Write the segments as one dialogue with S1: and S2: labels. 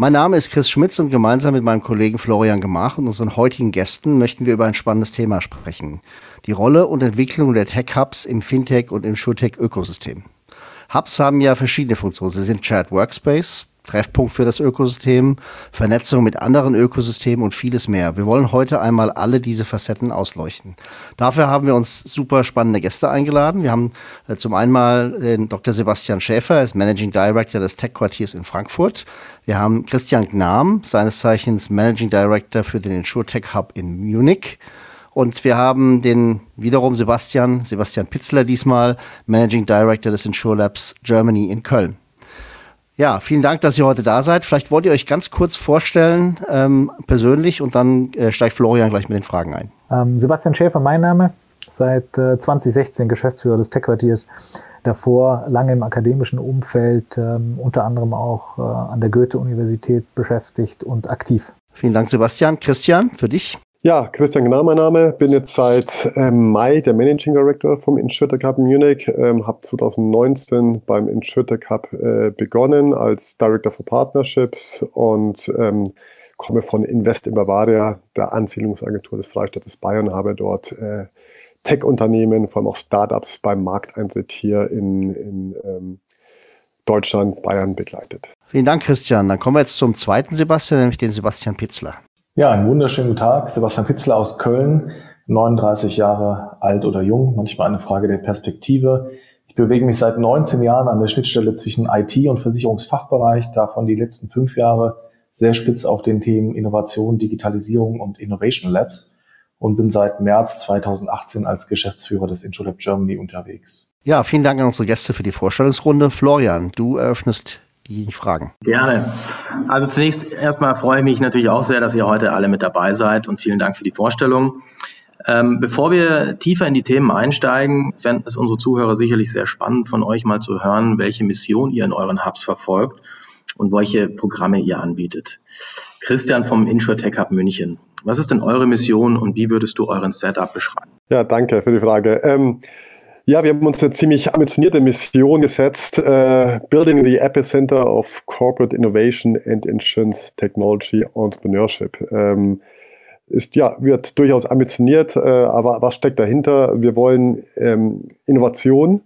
S1: Mein Name ist Chris Schmitz und gemeinsam mit meinem Kollegen Florian Gemach und unseren heutigen Gästen möchten wir über ein spannendes Thema sprechen. Die Rolle und Entwicklung der Tech-Hubs im Fintech- und im ShurTech-Ökosystem. Hubs haben ja verschiedene Funktionen. Sie sind Shared Workspace, Treffpunkt für das Ökosystem, Vernetzung mit anderen Ökosystemen und vieles mehr. Wir wollen heute einmal alle diese Facetten ausleuchten. Dafür haben wir uns super spannende Gäste eingeladen. Wir haben äh, zum einen mal den Dr. Sebastian Schäfer, er ist Managing Director des Tech-Quartiers in Frankfurt. Wir haben Christian Gnam, seines Zeichens Managing Director für den InsurTech Hub in Munich. Und wir haben den wiederum Sebastian, Sebastian Pitzler diesmal, Managing Director des InsurLabs Germany in Köln. Ja, vielen Dank, dass ihr heute da seid. Vielleicht wollt ihr euch ganz kurz vorstellen, ähm, persönlich, und dann äh, steigt Florian gleich mit den Fragen ein.
S2: Ähm, Sebastian Schäfer, mein Name, seit äh, 2016 Geschäftsführer des Tech-Quartiers. Davor lange im akademischen Umfeld, ähm, unter anderem auch äh, an der Goethe-Universität beschäftigt und aktiv.
S1: Vielen Dank, Sebastian. Christian, für dich?
S3: Ja, Christian Gnau, mein Name. Bin jetzt seit ähm, Mai der Managing Director vom InsurTech Hub in Munich. Ähm, habe 2019 beim InsurTech Hub äh, begonnen als Director for Partnerships und ähm, komme von Invest in Bavaria, der Ansiedlungsagentur des Freistaates Bayern, habe dort äh, Tech-Unternehmen, vor allem auch Startups beim Markteintritt hier in, in ähm, Deutschland, Bayern begleitet.
S1: Vielen Dank, Christian. Dann kommen wir jetzt zum zweiten Sebastian, nämlich den Sebastian Pitzler.
S4: Ja, einen wunderschönen guten Tag. Sebastian Pitzler aus Köln, 39 Jahre alt oder jung, manchmal eine Frage der Perspektive. Ich bewege mich seit 19 Jahren an der Schnittstelle zwischen IT und Versicherungsfachbereich, davon die letzten fünf Jahre sehr spitz auf den Themen Innovation, Digitalisierung und Innovation Labs und bin seit März 2018 als Geschäftsführer des InsurLab Germany unterwegs.
S1: Ja, vielen Dank an unsere Gäste für die Vorstellungsrunde. Florian, du eröffnest die Fragen.
S5: Gerne. Also zunächst erstmal freue ich mich natürlich auch sehr, dass ihr heute alle mit dabei seid und vielen Dank für die Vorstellung. Ähm, bevor wir tiefer in die Themen einsteigen, fänden es unsere Zuhörer sicherlich sehr spannend, von euch mal zu hören, welche Mission ihr in euren Hubs verfolgt und welche Programme ihr anbietet. Christian vom InsurTech Hub München. Was ist denn eure Mission und wie würdest du euren Setup beschreiben?
S3: Ja, danke für die Frage. Ähm, ja, wir haben uns eine ziemlich ambitionierte Mission gesetzt, äh, Building the Epicenter of Corporate Innovation and Insurance Technology Entrepreneurship. Ähm, ist ja, wird durchaus ambitioniert, äh, aber was steckt dahinter? Wir wollen ähm, Innovation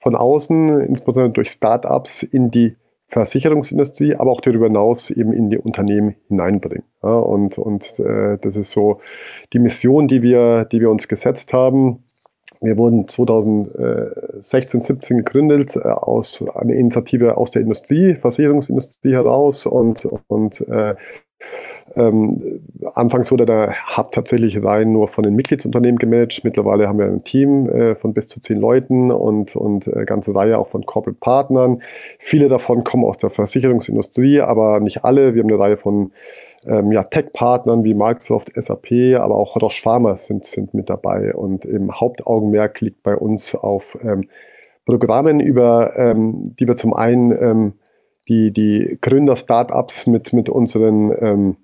S3: von außen, insbesondere durch Startups, in die Versicherungsindustrie, aber auch darüber hinaus eben in die Unternehmen hineinbringen. Ja, und und äh, das ist so die Mission, die wir, die wir uns gesetzt haben. Wir wurden 2016, 17 gegründet äh, aus einer Initiative aus der Industrie, Versicherungsindustrie heraus und, und äh, ähm, anfangs wurde der Hub tatsächlich rein nur von den Mitgliedsunternehmen gemanagt. Mittlerweile haben wir ein Team äh, von bis zu zehn Leuten und, und äh, ganze Reihe auch von Corporate Partnern. Viele davon kommen aus der Versicherungsindustrie, aber nicht alle. Wir haben eine Reihe von ähm, ja, Tech-Partnern wie Microsoft, SAP, aber auch Roche Pharma sind, sind mit dabei. Und im Hauptaugenmerk liegt bei uns auf ähm, Programmen, über ähm, die wir zum einen ähm, die, die Gründer-Startups mit, mit unseren ähm,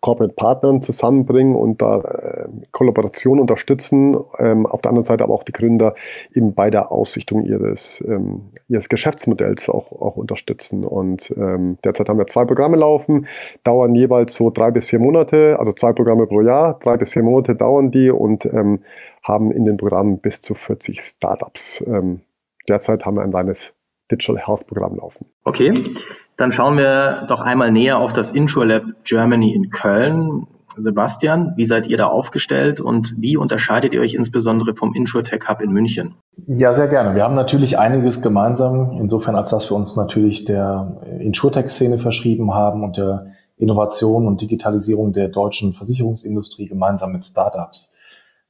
S3: Corporate Partnern zusammenbringen und da äh, Kollaboration unterstützen. Ähm, auf der anderen Seite aber auch die Gründer eben bei der Ausrichtung ihres, ähm, ihres Geschäftsmodells auch, auch unterstützen. Und ähm, derzeit haben wir zwei Programme laufen, dauern jeweils so drei bis vier Monate, also zwei Programme pro Jahr, drei bis vier Monate dauern die und ähm, haben in den Programmen bis zu 40 Startups. Ähm, derzeit haben wir ein reines Digital Health Programm laufen.
S5: Okay, dann schauen wir doch einmal näher auf das InsurLab Germany in Köln. Sebastian, wie seid ihr da aufgestellt und wie unterscheidet ihr euch insbesondere vom InsurTech Hub in München?
S4: Ja, sehr gerne. Wir haben natürlich einiges gemeinsam, insofern als dass wir uns natürlich der InsurTech-Szene verschrieben haben und der Innovation und Digitalisierung der deutschen Versicherungsindustrie gemeinsam mit Startups.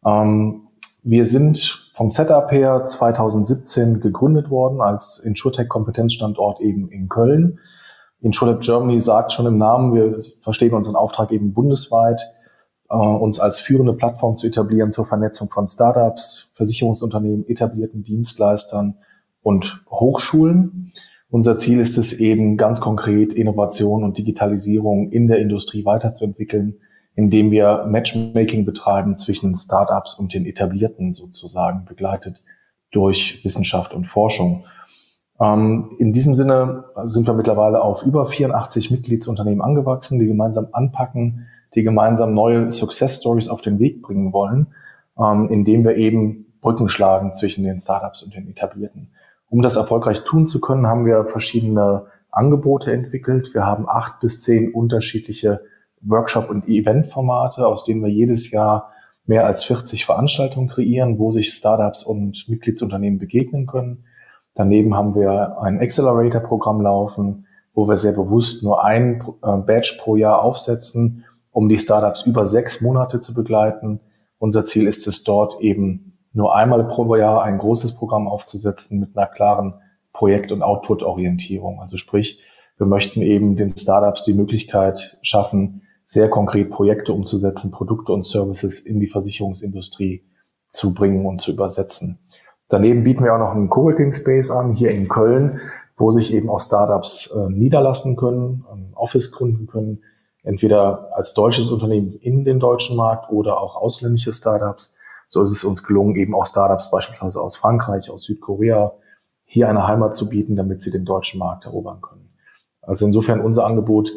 S4: Ähm, wir sind vom Setup her 2017 gegründet worden als InsurTech-Kompetenzstandort eben in Köln. InsurLab Germany sagt schon im Namen, wir verstehen unseren Auftrag eben bundesweit äh, uns als führende Plattform zu etablieren zur Vernetzung von Startups, Versicherungsunternehmen, etablierten Dienstleistern und Hochschulen. Unser Ziel ist es eben ganz konkret, Innovation und Digitalisierung in der Industrie weiterzuentwickeln, indem wir Matchmaking betreiben zwischen Startups und den etablierten sozusagen, begleitet durch Wissenschaft und Forschung. Ähm, in diesem Sinne sind wir mittlerweile auf über 84 Mitgliedsunternehmen angewachsen, die gemeinsam anpacken, die gemeinsam neue Success Stories auf den Weg bringen wollen, ähm, indem wir eben Brücken schlagen zwischen den Startups und den etablierten. Um das erfolgreich tun zu können, haben wir verschiedene Angebote entwickelt. Wir haben acht bis zehn unterschiedliche Workshop- und Eventformate, aus denen wir jedes Jahr mehr als 40 Veranstaltungen kreieren, wo sich Startups und Mitgliedsunternehmen begegnen können. Daneben haben wir ein Accelerator-Programm laufen, wo wir sehr bewusst nur ein äh, Badge pro Jahr aufsetzen, um die Startups über sechs Monate zu begleiten. Unser Ziel ist es dort eben nur einmal pro Jahr ein großes Programm aufzusetzen mit einer klaren Projekt- und Output-Orientierung. Also sprich, wir möchten eben den Startups die Möglichkeit schaffen, sehr konkret Projekte umzusetzen, Produkte und Services in die Versicherungsindustrie zu bringen und zu übersetzen. Daneben bieten wir auch noch einen Coworking Space an, hier in Köln, wo sich eben auch Startups äh, niederlassen können, ein Office gründen können, entweder als deutsches Unternehmen in den deutschen Markt oder auch ausländische Startups. So ist es uns gelungen, eben auch Startups beispielsweise aus Frankreich, aus Südkorea hier eine Heimat zu bieten, damit sie den deutschen Markt erobern können. Also insofern unser Angebot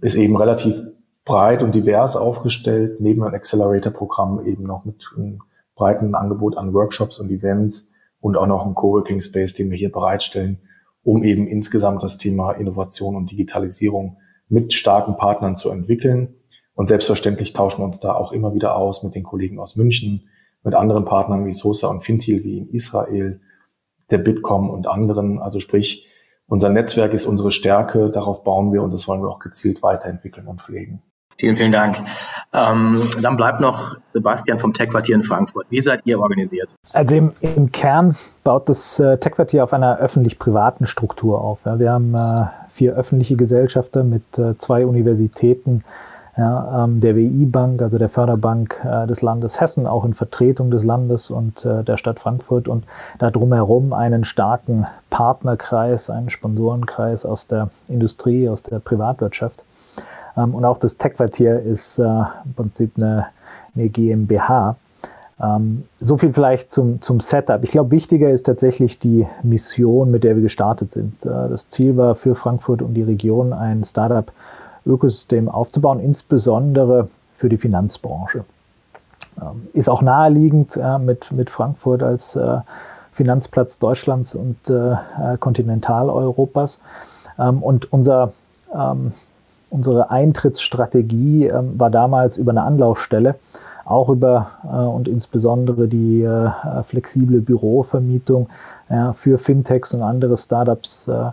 S4: ist eben relativ breit und divers aufgestellt, neben einem Accelerator-Programm eben noch mit einem breiten Angebot an Workshops und Events und auch noch einem Coworking Space, den wir hier bereitstellen, um eben insgesamt das Thema Innovation und Digitalisierung mit starken Partnern zu entwickeln. Und selbstverständlich tauschen wir uns da auch immer wieder aus mit den Kollegen aus München, mit anderen Partnern wie Sosa und Fintil wie in Israel, der Bitkom und anderen. Also sprich, unser Netzwerk ist unsere Stärke, darauf bauen wir und das wollen wir auch gezielt weiterentwickeln und pflegen.
S5: Vielen, vielen Dank. Ähm, dann bleibt noch Sebastian vom Tech-Quartier in Frankfurt. Wie seid ihr organisiert?
S2: Also im, im Kern baut das äh, Tech-Quartier auf einer öffentlich-privaten Struktur auf. Ja. Wir haben äh, vier öffentliche Gesellschafter mit äh, zwei Universitäten, ja, ähm, der WI-Bank, also der Förderbank äh, des Landes Hessen, auch in Vertretung des Landes und äh, der Stadt Frankfurt und da drumherum einen starken Partnerkreis, einen Sponsorenkreis aus der Industrie, aus der Privatwirtschaft. Ähm, und auch das Tech-Quartier ist äh, im Prinzip eine, eine GmbH. Ähm, so viel vielleicht zum, zum Setup. Ich glaube, wichtiger ist tatsächlich die Mission, mit der wir gestartet sind. Äh, das Ziel war für Frankfurt und die Region ein Startup-Ökosystem aufzubauen, insbesondere für die Finanzbranche. Ähm, ist auch naheliegend äh, mit, mit Frankfurt als äh, Finanzplatz Deutschlands und äh, äh Kontinentaleuropas. Ähm, und unser ähm, Unsere Eintrittsstrategie ähm, war damals über eine Anlaufstelle, auch über äh, und insbesondere die äh, flexible Bürovermietung ja, für Fintechs und andere Startups, äh,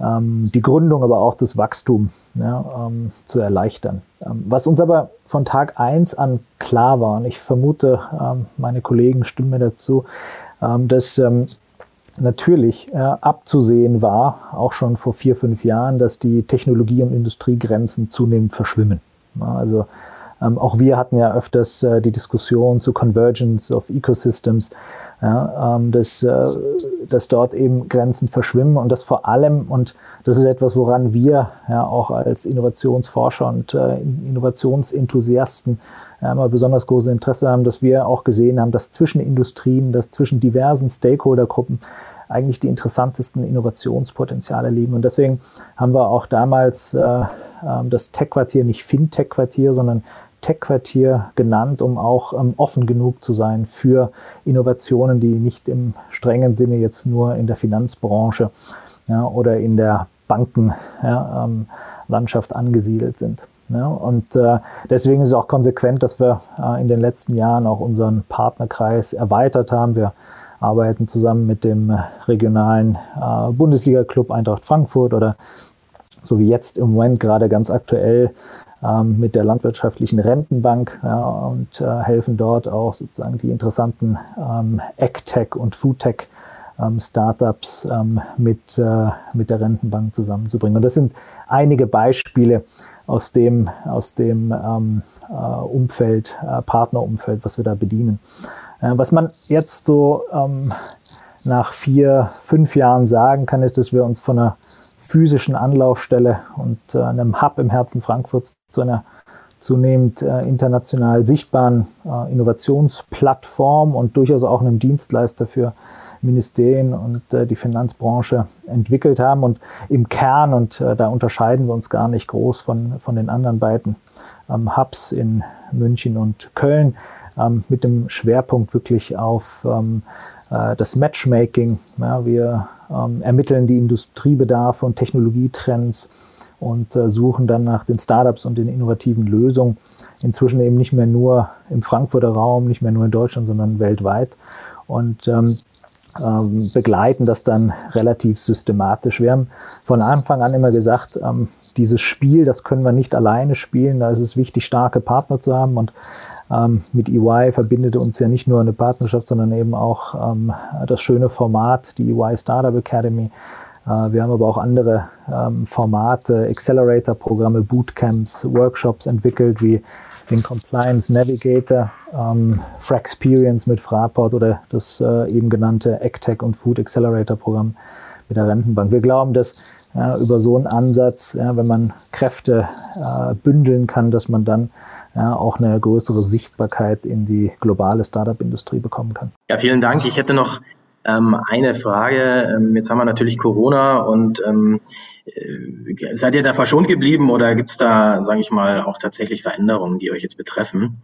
S2: ähm, die Gründung, aber auch das Wachstum ja, ähm, zu erleichtern. Ähm, was uns aber von Tag eins an klar war, und ich vermute, ähm, meine Kollegen stimmen mir dazu, ähm, dass natürlich äh, abzusehen war, auch schon vor vier, fünf Jahren, dass die Technologie- und Industriegrenzen zunehmend verschwimmen. Also ähm, auch wir hatten ja öfters äh, die Diskussion zu Convergence of Ecosystems, ja, ähm, dass, äh, dass dort eben Grenzen verschwimmen und das vor allem, und das ist etwas, woran wir ja auch als Innovationsforscher und äh, Innovationsenthusiasten ja, immer besonders großes Interesse haben, dass wir auch gesehen haben, dass zwischen Industrien, dass zwischen diversen Stakeholdergruppen eigentlich die interessantesten Innovationspotenziale liegen. Und deswegen haben wir auch damals äh, äh, das Tech-Quartier nicht Fintech-Quartier, sondern Tech-Quartier genannt, um auch ähm, offen genug zu sein für Innovationen, die nicht im strengen Sinne jetzt nur in der Finanzbranche ja, oder in der Bankenlandschaft ja, ähm, angesiedelt sind. Ja, und äh, deswegen ist es auch konsequent, dass wir äh, in den letzten Jahren auch unseren Partnerkreis erweitert haben. Wir arbeiten zusammen mit dem regionalen äh, Bundesliga-Club Eintracht Frankfurt oder so wie jetzt im Moment gerade ganz aktuell ähm, mit der landwirtschaftlichen Rentenbank ja, und äh, helfen dort auch sozusagen die interessanten ähm, AgTech und Foodtech ähm, Startups ähm, mit, äh, mit der Rentenbank zusammenzubringen. Und das sind einige Beispiele, aus dem, aus dem ähm, äh, Umfeld, äh, Partnerumfeld, was wir da bedienen. Äh, was man jetzt so ähm, nach vier, fünf Jahren sagen kann, ist, dass wir uns von einer physischen Anlaufstelle und äh, einem Hub im Herzen Frankfurts zu einer zunehmend äh, international sichtbaren äh, Innovationsplattform und durchaus auch einem Dienstleister für Ministerien und äh, die Finanzbranche entwickelt haben. Und im Kern, und äh, da unterscheiden wir uns gar nicht groß von, von den anderen beiden ähm, Hubs in München und Köln, ähm, mit dem Schwerpunkt wirklich auf ähm, äh, das Matchmaking. Ja, wir ähm, ermitteln die Industriebedarfe und Technologietrends und äh, suchen dann nach den Startups und den innovativen Lösungen. Inzwischen eben nicht mehr nur im Frankfurter Raum, nicht mehr nur in Deutschland, sondern weltweit. Und ähm, ähm, begleiten das dann relativ systematisch. Wir haben von Anfang an immer gesagt, ähm, dieses Spiel, das können wir nicht alleine spielen. Da ist es wichtig, starke Partner zu haben. Und ähm, mit EY verbindet uns ja nicht nur eine Partnerschaft, sondern eben auch ähm, das schöne Format, die EY Startup Academy. Äh, wir haben aber auch andere ähm, Formate, Accelerator-Programme, Bootcamps, Workshops entwickelt, wie den Compliance Navigator, ähm, Frexperience mit Fraport oder das äh, eben genannte AgTech und Food Accelerator Programm mit der Rentenbank. Wir glauben, dass ja, über so einen Ansatz, ja, wenn man Kräfte äh, bündeln kann, dass man dann ja, auch eine größere Sichtbarkeit in die globale Startup-Industrie bekommen kann.
S5: Ja, vielen Dank. Ich hätte noch ähm, eine Frage. Ähm, jetzt haben wir natürlich Corona und ähm, äh, seid ihr da verschont geblieben oder gibt es da, sage ich mal, auch tatsächlich Veränderungen, die euch jetzt betreffen?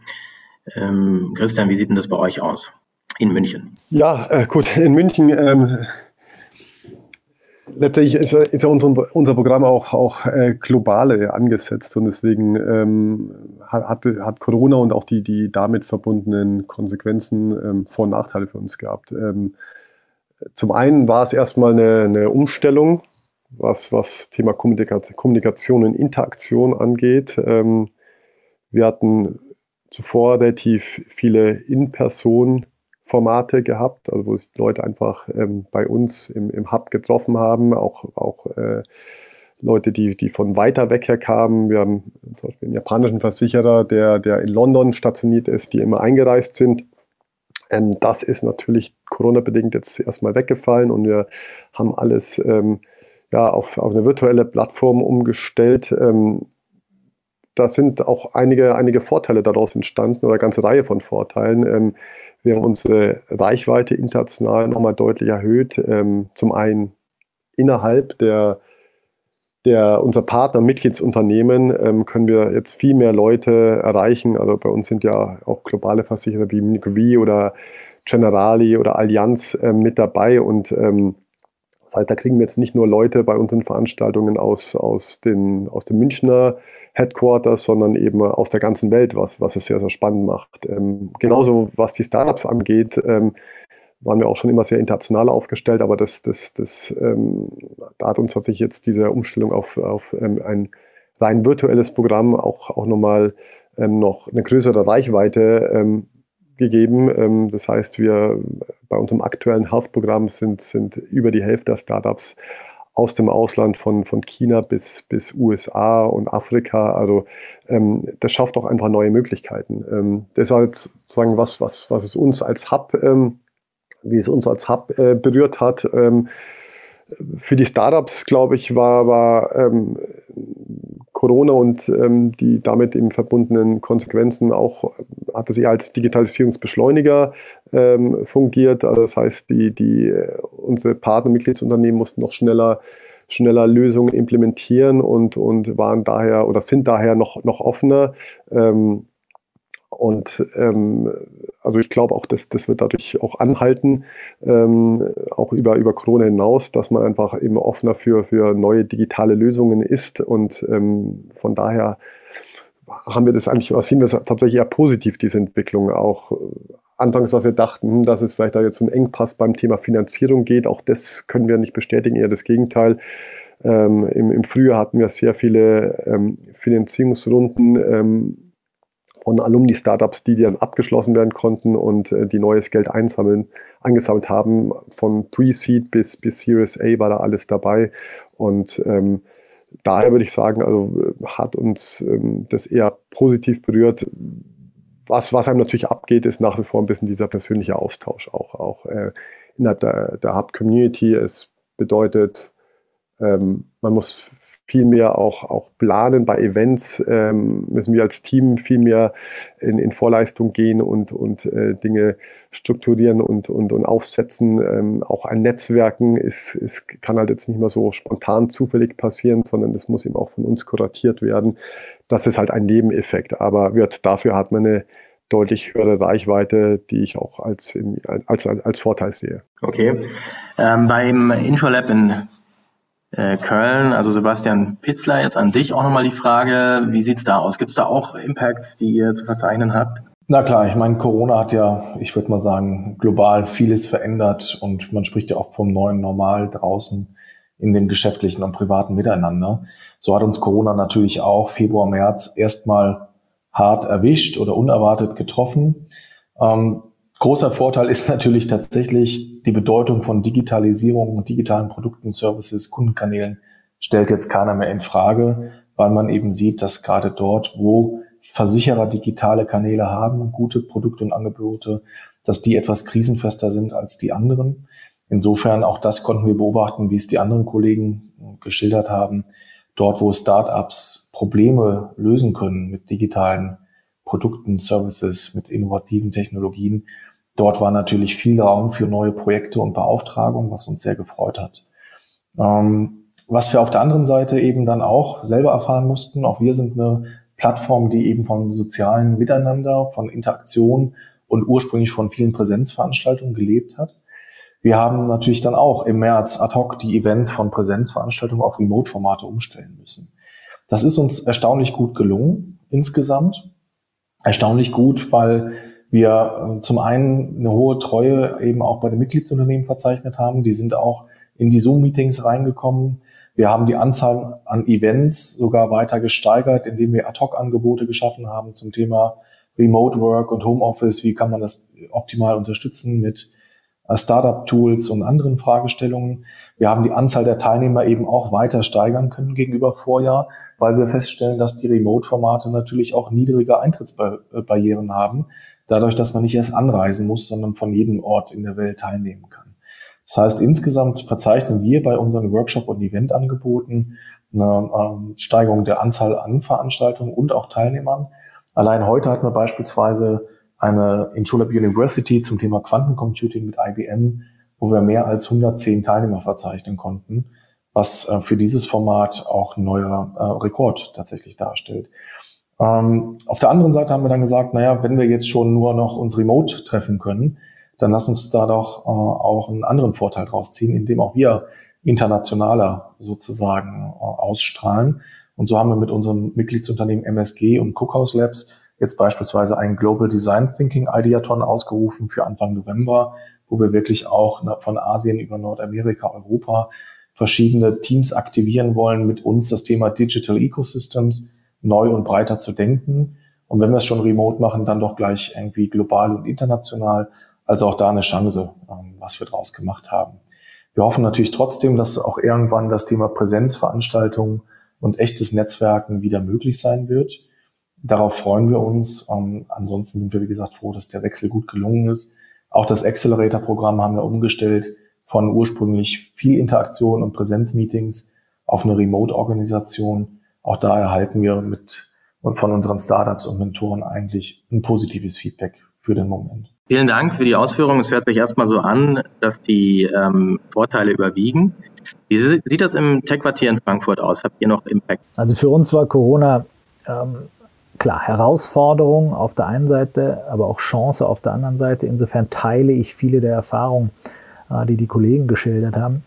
S5: Ähm, Christian, wie sieht denn das bei euch aus in München?
S3: Ja, äh, gut, in München ähm, letztendlich ist, ist ja unser, unser Programm auch, auch äh, globale angesetzt und deswegen ähm, hat, hat Corona und auch die, die damit verbundenen Konsequenzen ähm, Vor- und Nachteile für uns gehabt. Ähm, zum einen war es erstmal eine, eine Umstellung, was, was Thema Kommunikation und Interaktion angeht. Ähm, wir hatten zuvor relativ viele In-Person-Formate gehabt, also wo sich Leute einfach ähm, bei uns im, im Hub getroffen haben, auch, auch äh, Leute, die, die von weiter weg her kamen. Wir haben zum Beispiel einen japanischen Versicherer, der, der in London stationiert ist, die immer eingereist sind. Ähm, das ist natürlich Corona-bedingt jetzt erstmal weggefallen und wir haben alles ähm, ja, auf, auf eine virtuelle Plattform umgestellt. Ähm, da sind auch einige, einige Vorteile daraus entstanden oder eine ganze Reihe von Vorteilen. Ähm, wir haben unsere Reichweite international nochmal deutlich erhöht. Ähm, zum einen innerhalb der der, unser Partner, Mitgliedsunternehmen, ähm, können wir jetzt viel mehr Leute erreichen. Also bei uns sind ja auch globale Versicherer wie Munich oder Generali oder Allianz ähm, mit dabei und ähm, das heißt, da kriegen wir jetzt nicht nur Leute bei unseren Veranstaltungen aus, aus, den, aus dem Münchner Headquarters, sondern eben aus der ganzen Welt, was, was es sehr, sehr spannend macht. Ähm, genauso was die Startups angeht, ähm, waren wir auch schon immer sehr international aufgestellt, aber das, das, das, ähm, da hat uns tatsächlich jetzt diese Umstellung auf, auf ähm, ein rein virtuelles Programm auch, auch nochmal ähm, noch eine größere Reichweite ähm, gegeben. Ähm, das heißt, wir bei unserem aktuellen Health-Programm sind, sind über die Hälfte der Startups aus dem Ausland von, von China bis, bis USA und Afrika. Also ähm, das schafft auch einfach neue Möglichkeiten. Ähm, halt sozusagen was, was, was es uns als Hub ähm, wie es uns als Hub äh, berührt hat. Ähm, für die Startups, glaube ich, war, war ähm, Corona und ähm, die damit eben verbundenen Konsequenzen auch, hat es eher als Digitalisierungsbeschleuniger ähm, fungiert. Also das heißt, die, die, unsere Partnermitgliedsunternehmen mussten noch schneller, schneller Lösungen implementieren und, und waren daher oder sind daher noch, noch offener. Ähm, und ähm, also ich glaube auch, dass das wird dadurch auch anhalten, ähm, auch über, über Corona hinaus, dass man einfach eben offener für, für neue digitale Lösungen ist. Und ähm, von daher haben wir das eigentlich, sehen wir tatsächlich eher positiv, diese Entwicklung. Auch äh, anfangs, was wir dachten, hm, dass es vielleicht da jetzt um Engpass beim Thema Finanzierung geht, auch das können wir nicht bestätigen, eher das Gegenteil. Ähm, im, Im Frühjahr hatten wir sehr viele ähm, Finanzierungsrunden ähm, von Alumni-Startups, die dann abgeschlossen werden konnten und äh, die neues Geld einsammeln, eingesammelt haben. Von Pre-Seed bis, bis Series A war da alles dabei. Und ähm, daher würde ich sagen, also hat uns ähm, das eher positiv berührt. Was, was einem natürlich abgeht, ist nach wie vor ein bisschen dieser persönliche Austausch auch, auch äh, innerhalb der, der Hub-Community. Es bedeutet, ähm, man muss viel mehr auch, auch planen. Bei Events ähm, müssen wir als Team viel mehr in, in Vorleistung gehen und, und äh, Dinge strukturieren und, und, und aufsetzen. Ähm, auch ein Netzwerken ist, ist, kann halt jetzt nicht mehr so spontan zufällig passieren, sondern das muss eben auch von uns kuratiert werden. Das ist halt ein Nebeneffekt, aber wird, dafür hat man eine deutlich höhere Reichweite, die ich auch als, als, als Vorteil sehe.
S5: Okay. Ähm, beim InsurLab in äh, Köln. Also Sebastian Pitzler, jetzt an dich auch nochmal die Frage, wie sieht's da aus? Gibt es da auch Impacts, die ihr zu verzeichnen habt?
S4: Na klar, ich meine, Corona hat ja, ich würde mal sagen, global vieles verändert und man spricht ja auch vom neuen Normal draußen in dem geschäftlichen und privaten Miteinander. So hat uns Corona natürlich auch Februar, März erstmal hart erwischt oder unerwartet getroffen. Ähm, Großer Vorteil ist natürlich tatsächlich die Bedeutung von Digitalisierung und digitalen Produkten, Services, Kundenkanälen stellt jetzt keiner mehr in Frage, weil man eben sieht, dass gerade dort, wo Versicherer digitale Kanäle haben, gute Produkte und Angebote, dass die etwas krisenfester sind als die anderen. Insofern auch das konnten wir beobachten, wie es die anderen Kollegen geschildert haben. Dort, wo Startups Probleme lösen können mit digitalen Produkten, Services, mit innovativen Technologien, Dort war natürlich viel Raum für neue Projekte und Beauftragungen, was uns sehr gefreut hat. Ähm, was wir auf der anderen Seite eben dann auch selber erfahren mussten, auch wir sind eine Plattform, die eben von sozialen Miteinander, von Interaktion und ursprünglich von vielen Präsenzveranstaltungen gelebt hat. Wir haben natürlich dann auch im März ad hoc die Events von Präsenzveranstaltungen auf Remote-Formate umstellen müssen. Das ist uns erstaunlich gut gelungen insgesamt. Erstaunlich gut, weil wir äh, zum einen eine hohe Treue eben auch bei den Mitgliedsunternehmen verzeichnet haben. Die sind auch in die Zoom-Meetings reingekommen. Wir haben die Anzahl an Events sogar weiter gesteigert, indem wir Ad-Hoc-Angebote geschaffen haben zum Thema Remote Work und Homeoffice. Wie kann man das optimal unterstützen mit äh, Startup-Tools und anderen Fragestellungen. Wir haben die Anzahl der Teilnehmer eben auch weiter steigern können gegenüber Vorjahr, weil wir feststellen, dass die Remote-Formate natürlich auch niedrige Eintrittsbarrieren haben, dadurch, dass man nicht erst anreisen muss, sondern von jedem Ort in der Welt teilnehmen kann. Das heißt, insgesamt verzeichnen wir bei unseren Workshop- und Eventangeboten eine ähm, Steigerung der Anzahl an Veranstaltungen und auch Teilnehmern. Allein heute hatten wir beispielsweise eine in Schulab University zum Thema Quantencomputing mit IBM, wo wir mehr als 110 Teilnehmer verzeichnen konnten, was äh, für dieses Format auch ein neuer äh, Rekord tatsächlich darstellt. Ähm, auf der anderen Seite haben wir dann gesagt, naja, wenn wir jetzt schon nur noch uns remote treffen können, dann lass uns da doch äh, auch einen anderen Vorteil draus ziehen, indem auch wir internationaler sozusagen äh, ausstrahlen. Und so haben wir mit unserem Mitgliedsunternehmen MSG und Cookhouse Labs jetzt beispielsweise einen Global Design Thinking Ideaton ausgerufen für Anfang November, wo wir wirklich auch von Asien über Nordamerika, Europa verschiedene Teams aktivieren wollen, mit uns das Thema Digital Ecosystems neu und breiter zu denken. Und wenn wir es schon remote machen, dann doch gleich irgendwie global und international. Also auch da eine Chance, ähm, was wir draus gemacht haben. Wir hoffen natürlich trotzdem, dass auch irgendwann das Thema Präsenzveranstaltungen und echtes Netzwerken wieder möglich sein wird. Darauf freuen wir uns. Ähm, ansonsten sind wir, wie gesagt, froh, dass der Wechsel gut gelungen ist. Auch das Accelerator-Programm haben wir umgestellt von ursprünglich viel Interaktion und Präsenzmeetings auf eine Remote-Organisation auch da erhalten wir mit von unseren Startups und Mentoren eigentlich ein positives Feedback für den Moment.
S5: Vielen Dank für die Ausführungen. Es hört sich erstmal so an, dass die ähm, Vorteile überwiegen. Wie sieht das im Tech-Quartier in Frankfurt aus? Habt ihr noch Impact?
S2: Also für uns war Corona ähm, klar Herausforderung auf der einen Seite, aber auch Chance auf der anderen Seite. Insofern teile ich viele der Erfahrungen, äh, die die Kollegen geschildert haben.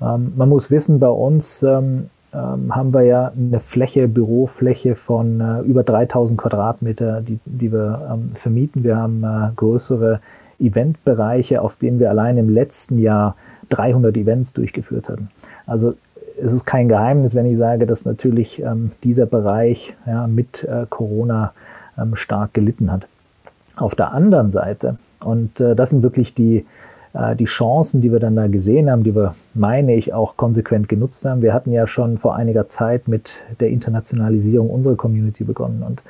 S2: Ähm, man muss wissen, bei uns ähm, ähm, haben wir ja eine Fläche, Bürofläche von äh, über 3000 Quadratmeter, die, die wir vermieten. Wir haben äh, größere Eventbereiche, auf denen wir allein im letzten Jahr 300 Events durchgeführt hatten. Also es ist kein Geheimnis, wenn ich sage, dass natürlich ähm, dieser Bereich ja, mit äh, Corona ähm, stark gelitten hat. Auf der anderen Seite, und äh, das sind wirklich die, die Chancen, die wir dann da gesehen haben, die wir, meine ich, auch konsequent genutzt haben. Wir hatten ja schon vor einiger Zeit mit der Internationalisierung unserer Community begonnen und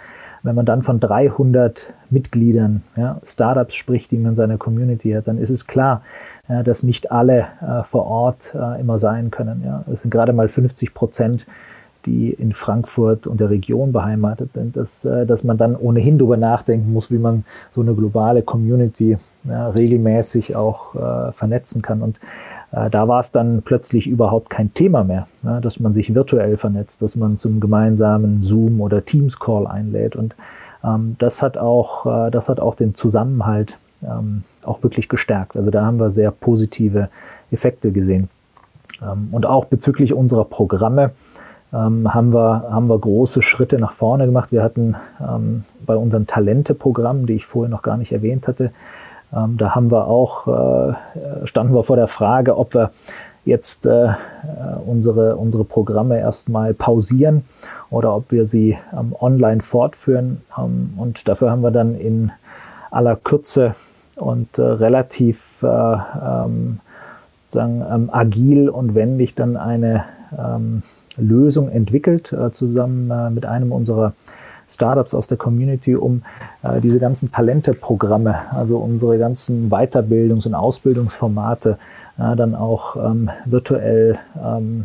S2: wenn man dann von 300 Mitgliedern, ja, Startups spricht, die man in seiner Community hat, dann ist es klar, ja, dass nicht alle äh, vor Ort äh, immer sein können. Ja. Es sind gerade mal 50 Prozent, die in Frankfurt und der Region beheimatet sind, dass, äh, dass man dann ohnehin darüber nachdenken muss, wie man so eine globale Community ja, regelmäßig auch äh, vernetzen kann. Und äh, da war es dann plötzlich überhaupt kein Thema mehr, ja, dass man sich virtuell vernetzt, dass man zum gemeinsamen Zoom oder Teams Call einlädt. Und ähm, das hat auch, äh, das hat auch den Zusammenhalt ähm, auch wirklich gestärkt. Also da haben wir sehr positive Effekte gesehen. Ähm, und auch bezüglich unserer Programme ähm, haben, wir, haben wir große Schritte nach vorne gemacht. Wir hatten ähm, bei unseren Talente-Programmen, die ich vorher noch gar nicht erwähnt hatte, ähm, da haben wir auch, äh, standen wir vor der Frage, ob wir jetzt äh, unsere, unsere Programme erstmal pausieren oder ob wir sie ähm, online fortführen. Ähm, und dafür haben wir dann in aller Kürze und äh, relativ äh, ähm, sozusagen ähm, agil und wendig dann eine ähm, Lösung entwickelt, äh, zusammen äh, mit einem unserer Startups aus der Community, um äh, diese ganzen Talente-Programme, also unsere ganzen Weiterbildungs- und Ausbildungsformate dann auch ähm, virtuell ähm,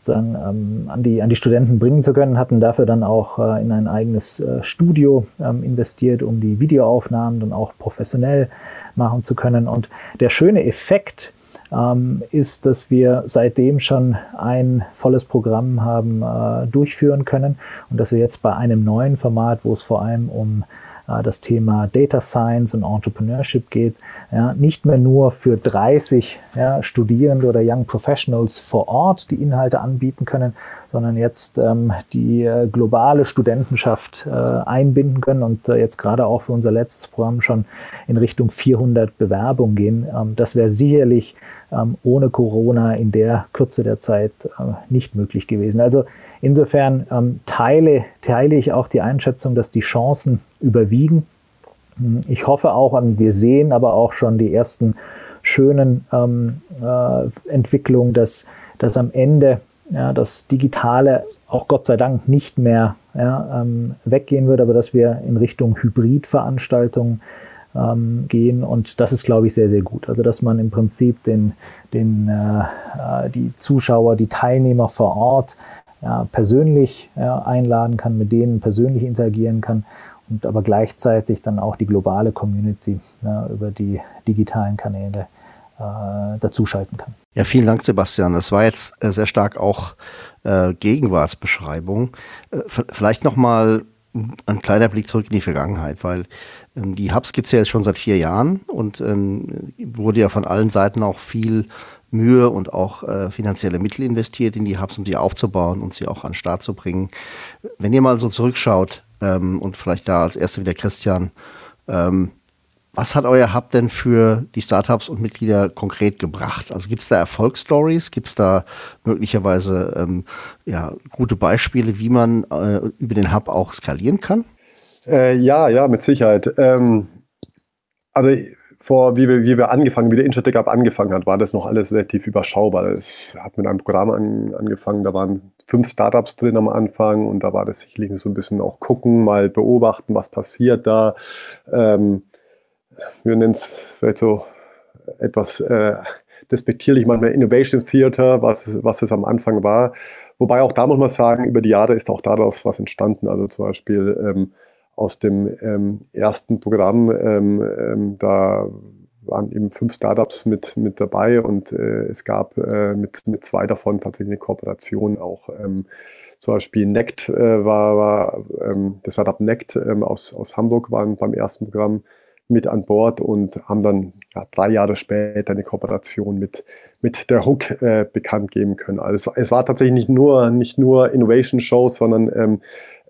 S2: sozusagen, ähm, an, die, an die Studenten bringen zu können, hatten dafür dann auch in ein eigenes Studio investiert, um die Videoaufnahmen dann auch professionell machen zu können. Und der schöne Effekt, ähm, ist, dass wir seitdem schon ein volles Programm haben äh, durchführen können und dass wir jetzt bei einem neuen Format, wo es vor allem um äh, das Thema Data Science und Entrepreneurship geht, ja, nicht mehr nur für 30 ja, Studierende oder Young Professionals vor Ort die Inhalte anbieten können, sondern jetzt ähm, die äh, globale Studentenschaft äh, einbinden können und äh, jetzt gerade auch für unser letztes Programm schon in Richtung 400 Bewerbungen gehen. Ähm, das wäre sicherlich ähm, ohne Corona in der Kürze der Zeit äh, nicht möglich gewesen. Also insofern ähm, teile, teile ich auch die Einschätzung, dass die Chancen überwiegen. Hm, ich hoffe auch, wir sehen aber auch schon die ersten schönen ähm, äh, Entwicklungen, dass, dass am Ende ja, das Digitale auch Gott sei Dank nicht mehr ja, ähm, weggehen wird, aber dass wir in Richtung Hybridveranstaltungen ähm, gehen. Und das ist, glaube ich, sehr, sehr gut. Also, dass man im Prinzip den, den, äh, die Zuschauer, die Teilnehmer vor Ort ja, persönlich ja, einladen kann, mit denen persönlich interagieren kann und aber gleichzeitig dann auch die globale Community ja, über die digitalen Kanäle äh, dazuschalten kann.
S1: Ja, vielen Dank, Sebastian. Das war jetzt äh, sehr stark auch äh, Gegenwartsbeschreibung. Äh, vielleicht nochmal ein kleiner Blick zurück in die Vergangenheit, weil ähm, die Hubs gibt es ja jetzt schon seit vier Jahren und ähm, wurde ja von allen Seiten auch viel Mühe und auch äh, finanzielle Mittel investiert in die Hubs, um sie aufzubauen und sie auch an den Start zu bringen. Wenn ihr mal so zurückschaut ähm, und vielleicht da als erster wieder Christian, ähm, was hat euer Hub denn für die Startups und Mitglieder konkret gebracht? Also gibt es da Erfolgsstories? Gibt es da möglicherweise ähm, ja, gute Beispiele, wie man äh, über den Hub auch skalieren kann?
S3: Äh, ja, ja, mit Sicherheit. Ähm, also vor, wie wir, wie wir angefangen, wie der Intertech Up angefangen hat, war das noch alles relativ überschaubar. Es hat mit einem Programm an, angefangen, da waren fünf Startups drin am Anfang und da war das sicherlich so ein bisschen auch gucken, mal beobachten, was passiert da. Ähm, wir nennen es vielleicht so etwas äh, despektierlich manchmal Innovation Theater, was, was es am Anfang war. Wobei auch da muss man sagen, über die Jahre ist auch daraus was entstanden. Also zum Beispiel ähm, aus dem ähm, ersten Programm, ähm, ähm, da waren eben fünf Startups mit, mit dabei und äh, es gab äh, mit, mit zwei davon tatsächlich eine Kooperation auch. Ähm, zum Beispiel Nect äh, war, war ähm, das Startup Nect aus, aus Hamburg waren beim ersten Programm mit an Bord und haben dann ja, drei Jahre später eine Kooperation mit, mit der Hook äh, bekannt geben können. Also es, es, war tatsächlich nicht nur, nicht nur Innovation Shows, sondern ähm,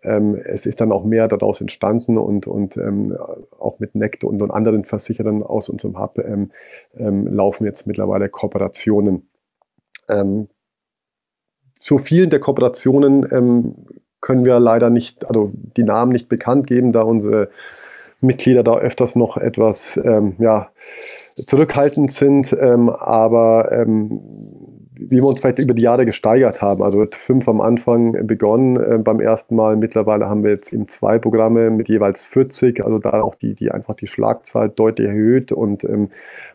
S3: ähm, es ist dann auch mehr daraus entstanden und, und ähm, auch mit Nect und, und anderen Versicherern aus unserem Hub ähm, ähm laufen jetzt mittlerweile Kooperationen. Ähm, zu vielen der Kooperationen können wir leider nicht, also die Namen nicht bekannt geben, da unsere Mitglieder da öfters noch etwas ähm, ja, zurückhaltend sind, ähm, aber ähm, wie wir uns vielleicht über die Jahre gesteigert haben. Also fünf am Anfang begonnen äh, beim ersten Mal. Mittlerweile haben wir jetzt eben zwei Programme mit jeweils 40, also da auch die, die einfach die Schlagzahl deutlich erhöht. Und ähm,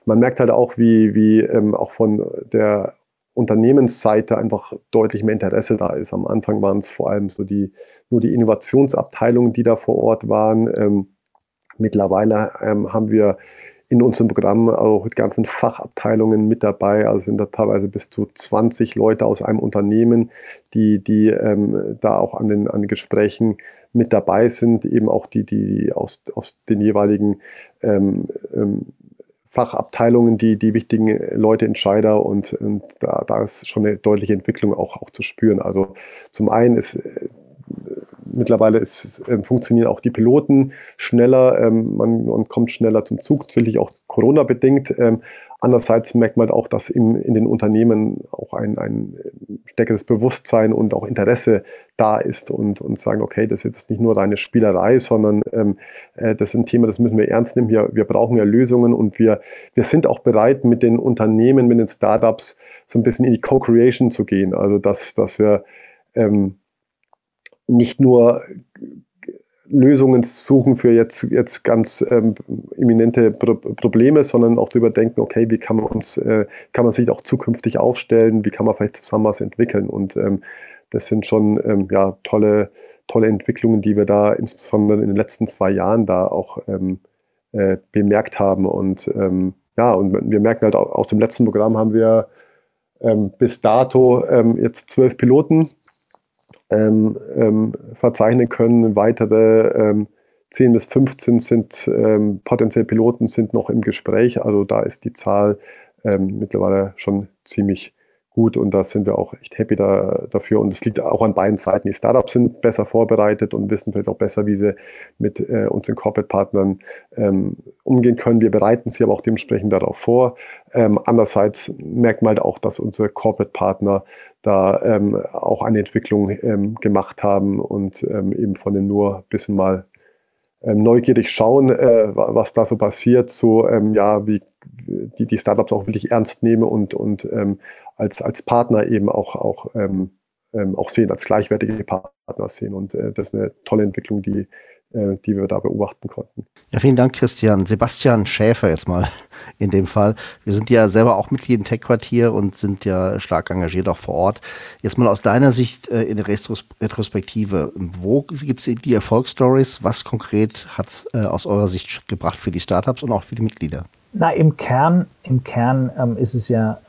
S3: man merkt halt auch, wie, wie ähm, auch von der Unternehmensseite einfach deutlich mehr Interesse da ist. Am Anfang waren es vor allem so die, nur die Innovationsabteilungen, die da vor Ort waren. Ähm, mittlerweile ähm, haben wir in unserem Programm auch die ganzen Fachabteilungen mit dabei. Also sind da teilweise bis zu 20 Leute aus einem Unternehmen, die, die ähm, da auch an den, an den Gesprächen mit dabei sind, eben auch die, die aus, aus den jeweiligen ähm, ähm, Fachabteilungen, die, die wichtigen Leute, Entscheider und, und da, da ist schon eine deutliche Entwicklung auch, auch zu spüren. Also zum einen ist mittlerweile ist, äh, funktionieren auch die Piloten schneller, ähm, man, man, kommt schneller zum Zug, sicherlich auch Corona-bedingt. Ähm, andererseits merkt man auch, dass im, in den Unternehmen auch ein, ein stärkeres Bewusstsein und auch Interesse da ist und, und sagen, okay, das ist jetzt nicht nur reine Spielerei, sondern ähm, äh, das ist ein Thema, das müssen wir ernst nehmen. Wir, wir brauchen ja Lösungen und wir, wir sind auch bereit, mit den Unternehmen, mit den Startups so ein bisschen in die Co-Creation zu gehen. Also dass, dass wir ähm, nicht nur Lösungen suchen für jetzt, jetzt ganz ähm, imminente Pro Probleme, sondern auch darüber denken, okay, wie kann man uns, äh, kann man sich auch zukünftig aufstellen, wie kann man vielleicht zusammen was entwickeln. Und ähm, das sind schon ähm, ja, tolle, tolle Entwicklungen, die wir da insbesondere in den letzten zwei Jahren da auch ähm, äh, bemerkt haben. Und ähm, ja, und wir merken halt aus dem letzten Programm haben wir ähm, bis dato jetzt zwölf Piloten ähm, ähm, verzeichnen können. Weitere ähm, 10 bis 15 sind ähm, potenziell Piloten sind noch im Gespräch. Also da ist die Zahl ähm, mittlerweile schon ziemlich gut und da sind wir auch echt happy da, dafür. Und es liegt auch an beiden Seiten. Die Startups sind besser vorbereitet und wissen vielleicht auch besser, wie sie mit äh, unseren Corporate-Partnern ähm, umgehen können. Wir bereiten sie aber auch dementsprechend darauf vor. Ähm, andererseits merkt man halt auch, dass unsere Corporate-Partner da ähm, auch eine Entwicklung ähm, gemacht haben und ähm, eben von den nur ein bisschen mal ähm, neugierig schauen, äh, was da so passiert, so ja, wie die, die Startups auch wirklich ernst nehme und, und ähm, als, als Partner eben auch, auch, ähm, ähm, auch sehen, als gleichwertige Partner sehen. Und äh, das ist eine tolle Entwicklung, die, äh, die wir da beobachten konnten.
S1: Ja, vielen Dank, Christian. Sebastian Schäfer jetzt mal in dem Fall. Wir sind ja selber auch Mitglied im Tech-Quartier und sind ja stark engagiert auch vor Ort. Jetzt mal aus deiner Sicht äh, in der Retrospektive. Wo gibt es die Erfolgsstories? Was konkret hat äh, aus eurer Sicht gebracht für die Startups und auch für die Mitglieder?
S2: Na, im Kern, im Kern ähm, ist es ja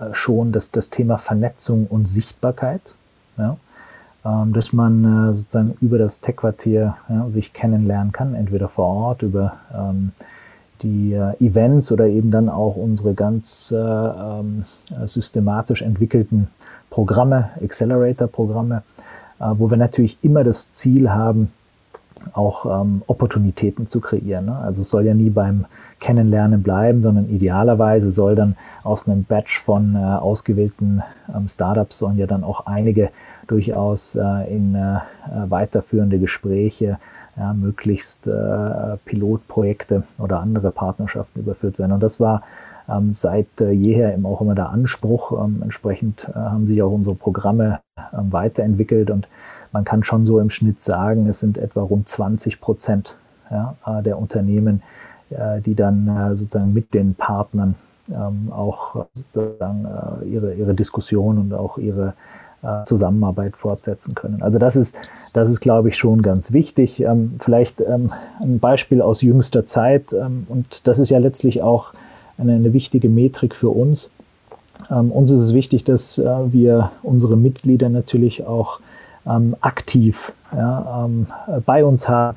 S2: äh, schon das, das Thema Vernetzung und Sichtbarkeit. Ja? Ähm, dass man äh, sozusagen über das Tech-Quartier ja, sich kennenlernen kann, entweder vor Ort über ähm, die äh, Events oder eben dann auch unsere ganz äh, ähm, systematisch entwickelten Programme, Accelerator-Programme, äh, wo wir natürlich immer das Ziel haben, auch ähm, Opportunitäten zu kreieren. Ne? Also es soll ja nie beim Kennenlernen bleiben, sondern idealerweise soll dann aus einem Batch von äh, ausgewählten ähm, Startups sollen ja dann auch einige durchaus äh, in äh, weiterführende Gespräche, ja, möglichst äh, Pilotprojekte oder andere Partnerschaften überführt werden. Und das war ähm, seit äh, jeher eben auch immer der Anspruch. Ähm, entsprechend äh, haben sich auch unsere Programme ähm, weiterentwickelt und man kann schon so im Schnitt sagen, es sind etwa rund 20 Prozent ja, äh, der Unternehmen, äh, die dann äh, sozusagen mit den Partnern ähm, auch sozusagen ihre, ihre Diskussion und auch ihre Zusammenarbeit fortsetzen können. Also das ist, das ist, glaube ich, schon ganz wichtig. Ähm, vielleicht ähm, ein Beispiel aus jüngster Zeit und das ist ja letztlich auch eine, eine wichtige Metrik für uns. uns ist es wichtig, dass wir unsere Mitglieder natürlich auch ähm, aktiv ja, ähm, bei uns haben.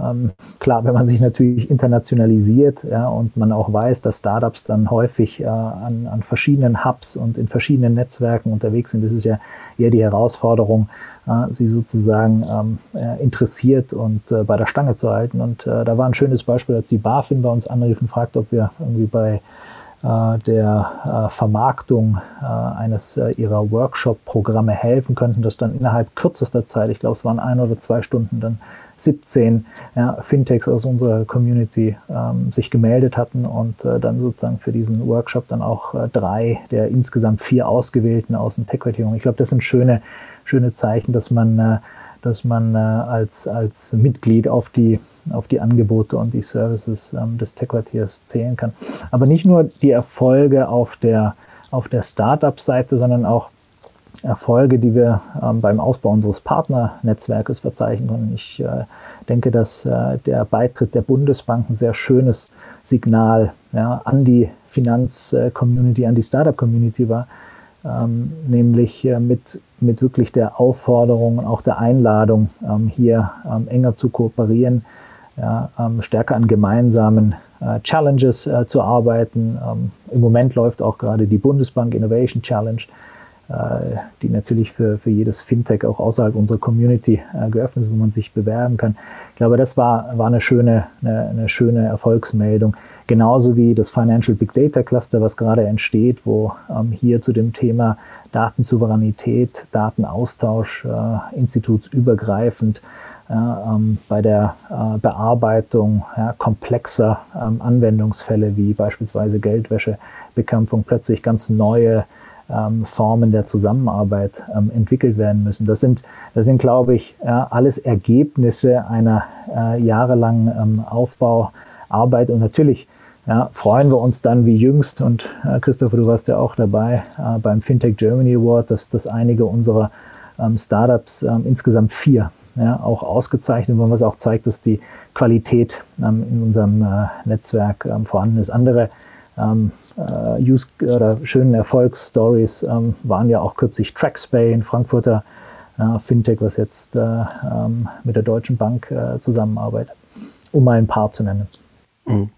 S2: Ähm, klar, wenn man sich natürlich internationalisiert ja, und man auch weiß, dass Startups dann häufig äh, an, an verschiedenen Hubs und in verschiedenen Netzwerken unterwegs sind, das ist ja eher die Herausforderung, äh, sie sozusagen ähm, äh, interessiert und äh, bei der Stange zu halten. Und äh, da war ein schönes Beispiel, als die BaFin bei uns anrief und fragte, ob wir irgendwie bei der äh, Vermarktung äh, eines ihrer Workshop-Programme helfen könnten, dass dann innerhalb kürzester Zeit, ich glaube es waren ein oder zwei Stunden, dann 17 ja, Fintechs aus unserer Community ähm, sich gemeldet hatten und äh, dann sozusagen für diesen Workshop dann auch äh, drei der insgesamt vier Ausgewählten aus dem Tech-Quartier. Ich glaube, das sind schöne, schöne Zeichen, dass man, äh, dass man äh, als, als Mitglied auf die auf die Angebote und die Services ähm, des Tech-Quartiers zählen kann. Aber nicht nur die Erfolge auf der, auf der Startup-Seite, sondern auch Erfolge, die wir ähm, beim Ausbau unseres Partnernetzwerkes verzeichnen konnten. Ich äh, denke, dass äh, der Beitritt der Bundesbank ein sehr schönes Signal ja, an die Finanz-Community, an die Startup-Community war, ähm, nämlich äh, mit, mit wirklich der Aufforderung und auch der Einladung, ähm, hier ähm, enger zu kooperieren, ja, ähm, stärker an gemeinsamen äh, Challenges äh, zu arbeiten. Ähm, Im Moment läuft auch gerade die Bundesbank Innovation Challenge, äh, die natürlich für, für jedes Fintech auch außerhalb unserer Community äh, geöffnet ist, wo man sich bewerben kann. Ich glaube, das war, war eine, schöne, eine, eine schöne Erfolgsmeldung. Genauso wie das Financial Big Data Cluster, was gerade entsteht, wo ähm, hier zu dem Thema Datensouveränität, Datenaustausch, äh, institutsübergreifend ja, ähm, bei der äh, Bearbeitung ja, komplexer ähm, Anwendungsfälle wie beispielsweise Geldwäschebekämpfung plötzlich ganz neue ähm, Formen der Zusammenarbeit ähm, entwickelt werden müssen. Das sind, das sind, glaube ich, ja, alles Ergebnisse einer äh, jahrelangen ähm, Aufbauarbeit und natürlich ja, freuen wir uns dann wie jüngst, und äh, Christopher, du warst ja auch dabei äh, beim Fintech Germany Award, dass, dass einige unserer ähm, Startups, ähm, insgesamt vier, ja, auch ausgezeichnet wurden, was auch zeigt, dass die Qualität ähm, in unserem äh, Netzwerk ähm, vorhanden ist. Andere ähm, äh, Use oder schönen Erfolgsstories ähm, waren ja auch kürzlich Traxpay in Frankfurter äh, Fintech, was jetzt äh, mit der Deutschen Bank zusammenarbeitet, um mal ein paar zu nennen.
S1: Mhm.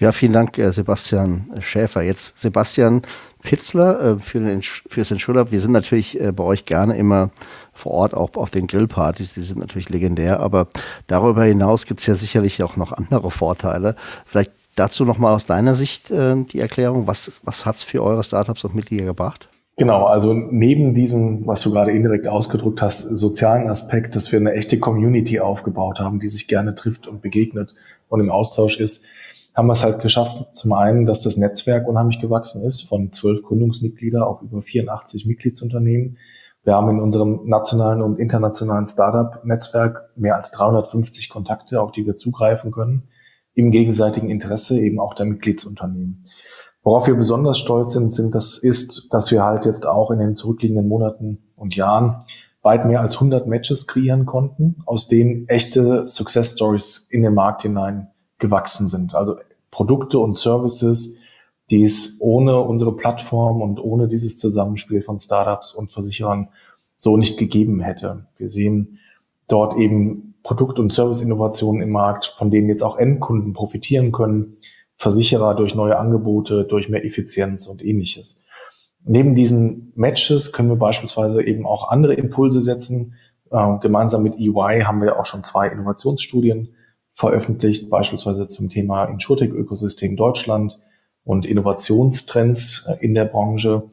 S1: Ja, vielen Dank, äh, Sebastian Schäfer. Jetzt Sebastian Pitzler für, den, für das Entschulab. Wir sind natürlich bei euch gerne immer vor Ort auch auf den Grillpartys, die sind natürlich legendär, aber darüber hinaus gibt es ja sicherlich auch noch andere Vorteile. Vielleicht dazu nochmal aus deiner Sicht äh, die Erklärung, was, was hat es für eure Startups und Mitglieder gebracht?
S4: Genau, also neben diesem, was du gerade indirekt ausgedrückt hast, sozialen Aspekt, dass wir eine echte Community aufgebaut haben, die sich gerne trifft und begegnet und im Austausch ist, haben wir es halt geschafft, zum einen, dass das Netzwerk unheimlich gewachsen ist, von zwölf Gründungsmitglieder auf über 84 Mitgliedsunternehmen. Wir haben in unserem nationalen und internationalen Startup-Netzwerk mehr als 350 Kontakte, auf die wir zugreifen können, im gegenseitigen Interesse eben auch der Mitgliedsunternehmen. Worauf wir besonders stolz sind, sind das ist, dass wir halt jetzt auch in den zurückliegenden Monaten und Jahren weit mehr als 100 Matches kreieren konnten, aus denen echte Success Stories in den Markt hinein gewachsen sind. Also Produkte und Services, die es ohne unsere Plattform und ohne dieses Zusammenspiel von Startups und Versicherern so nicht gegeben hätte. Wir sehen dort eben Produkt- und Serviceinnovationen im Markt, von denen jetzt auch Endkunden profitieren können, Versicherer durch neue Angebote, durch mehr Effizienz und ähnliches. Neben diesen Matches können wir beispielsweise eben auch andere Impulse setzen. Äh, gemeinsam mit EY haben wir auch schon zwei Innovationsstudien veröffentlicht, beispielsweise zum Thema Insurtech-Ökosystem Deutschland, und Innovationstrends äh, in der Branche.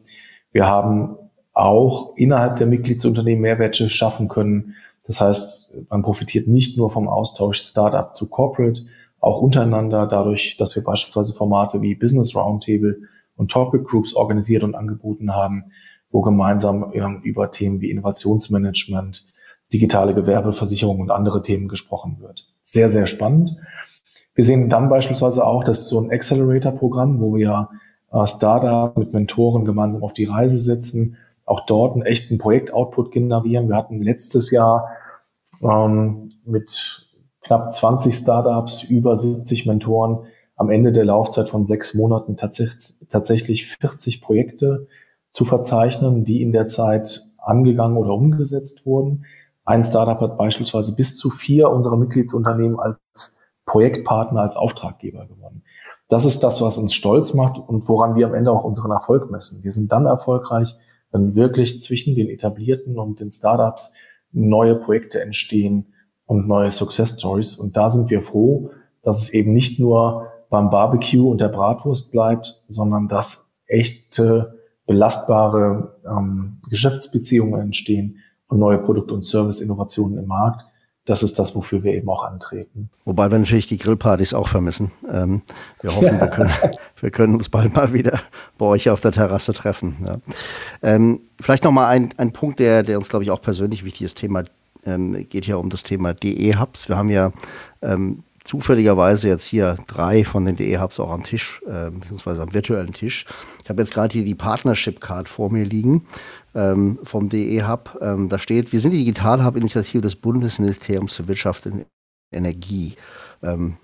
S4: Wir haben auch innerhalb der Mitgliedsunternehmen Mehrwerte schaffen können. Das heißt, man profitiert nicht nur vom Austausch Startup zu Corporate, auch untereinander dadurch, dass wir beispielsweise Formate wie Business Roundtable und Topic Groups organisiert und angeboten haben, wo gemeinsam über Themen wie Innovationsmanagement, digitale Gewerbeversicherung und andere Themen gesprochen wird. Sehr, sehr spannend. Wir sehen dann beispielsweise auch, dass so ein Accelerator-Programm, wo wir äh, Startup mit Mentoren gemeinsam auf die Reise setzen, auch dort einen echten Projektoutput generieren. Wir hatten letztes Jahr ähm, mit knapp 20 Startups, über 70 Mentoren am Ende der Laufzeit von sechs Monaten tatsächlich, tatsächlich 40 Projekte zu verzeichnen, die in der Zeit angegangen oder umgesetzt wurden. Ein Startup hat beispielsweise bis zu vier unserer Mitgliedsunternehmen als Projektpartner, als Auftraggeber gewonnen. Das ist das, was uns stolz macht und woran wir am Ende auch unseren Erfolg messen. Wir sind dann erfolgreich, wenn wirklich zwischen den etablierten und den Startups neue Projekte entstehen und neue Success Stories. Und da sind wir froh, dass es eben nicht nur beim Barbecue und der Bratwurst bleibt, sondern dass echte, belastbare ähm, Geschäftsbeziehungen entstehen und neue Produkt- und Service-Innovationen im Markt das ist das, wofür wir eben auch antreten.
S1: Wobei wir natürlich die Grillpartys auch vermissen. Ähm, wir hoffen, wir, können, wir können uns bald mal wieder bei euch auf der Terrasse treffen. Ja. Ähm, vielleicht nochmal ein, ein Punkt, der, der uns, glaube ich, auch persönlich wichtig ist. Thema ähm, geht ja um das Thema DE-Hubs. Wir haben ja ähm, zufälligerweise jetzt hier drei von den DE-Hubs auch am Tisch, äh, beziehungsweise am virtuellen Tisch. Ich habe jetzt gerade hier die Partnership-Card vor mir liegen ähm, vom DE-Hub. Ähm, da steht, wir sind die Digital-Hub-Initiative des Bundesministeriums für Wirtschaft und Energie. Ähm,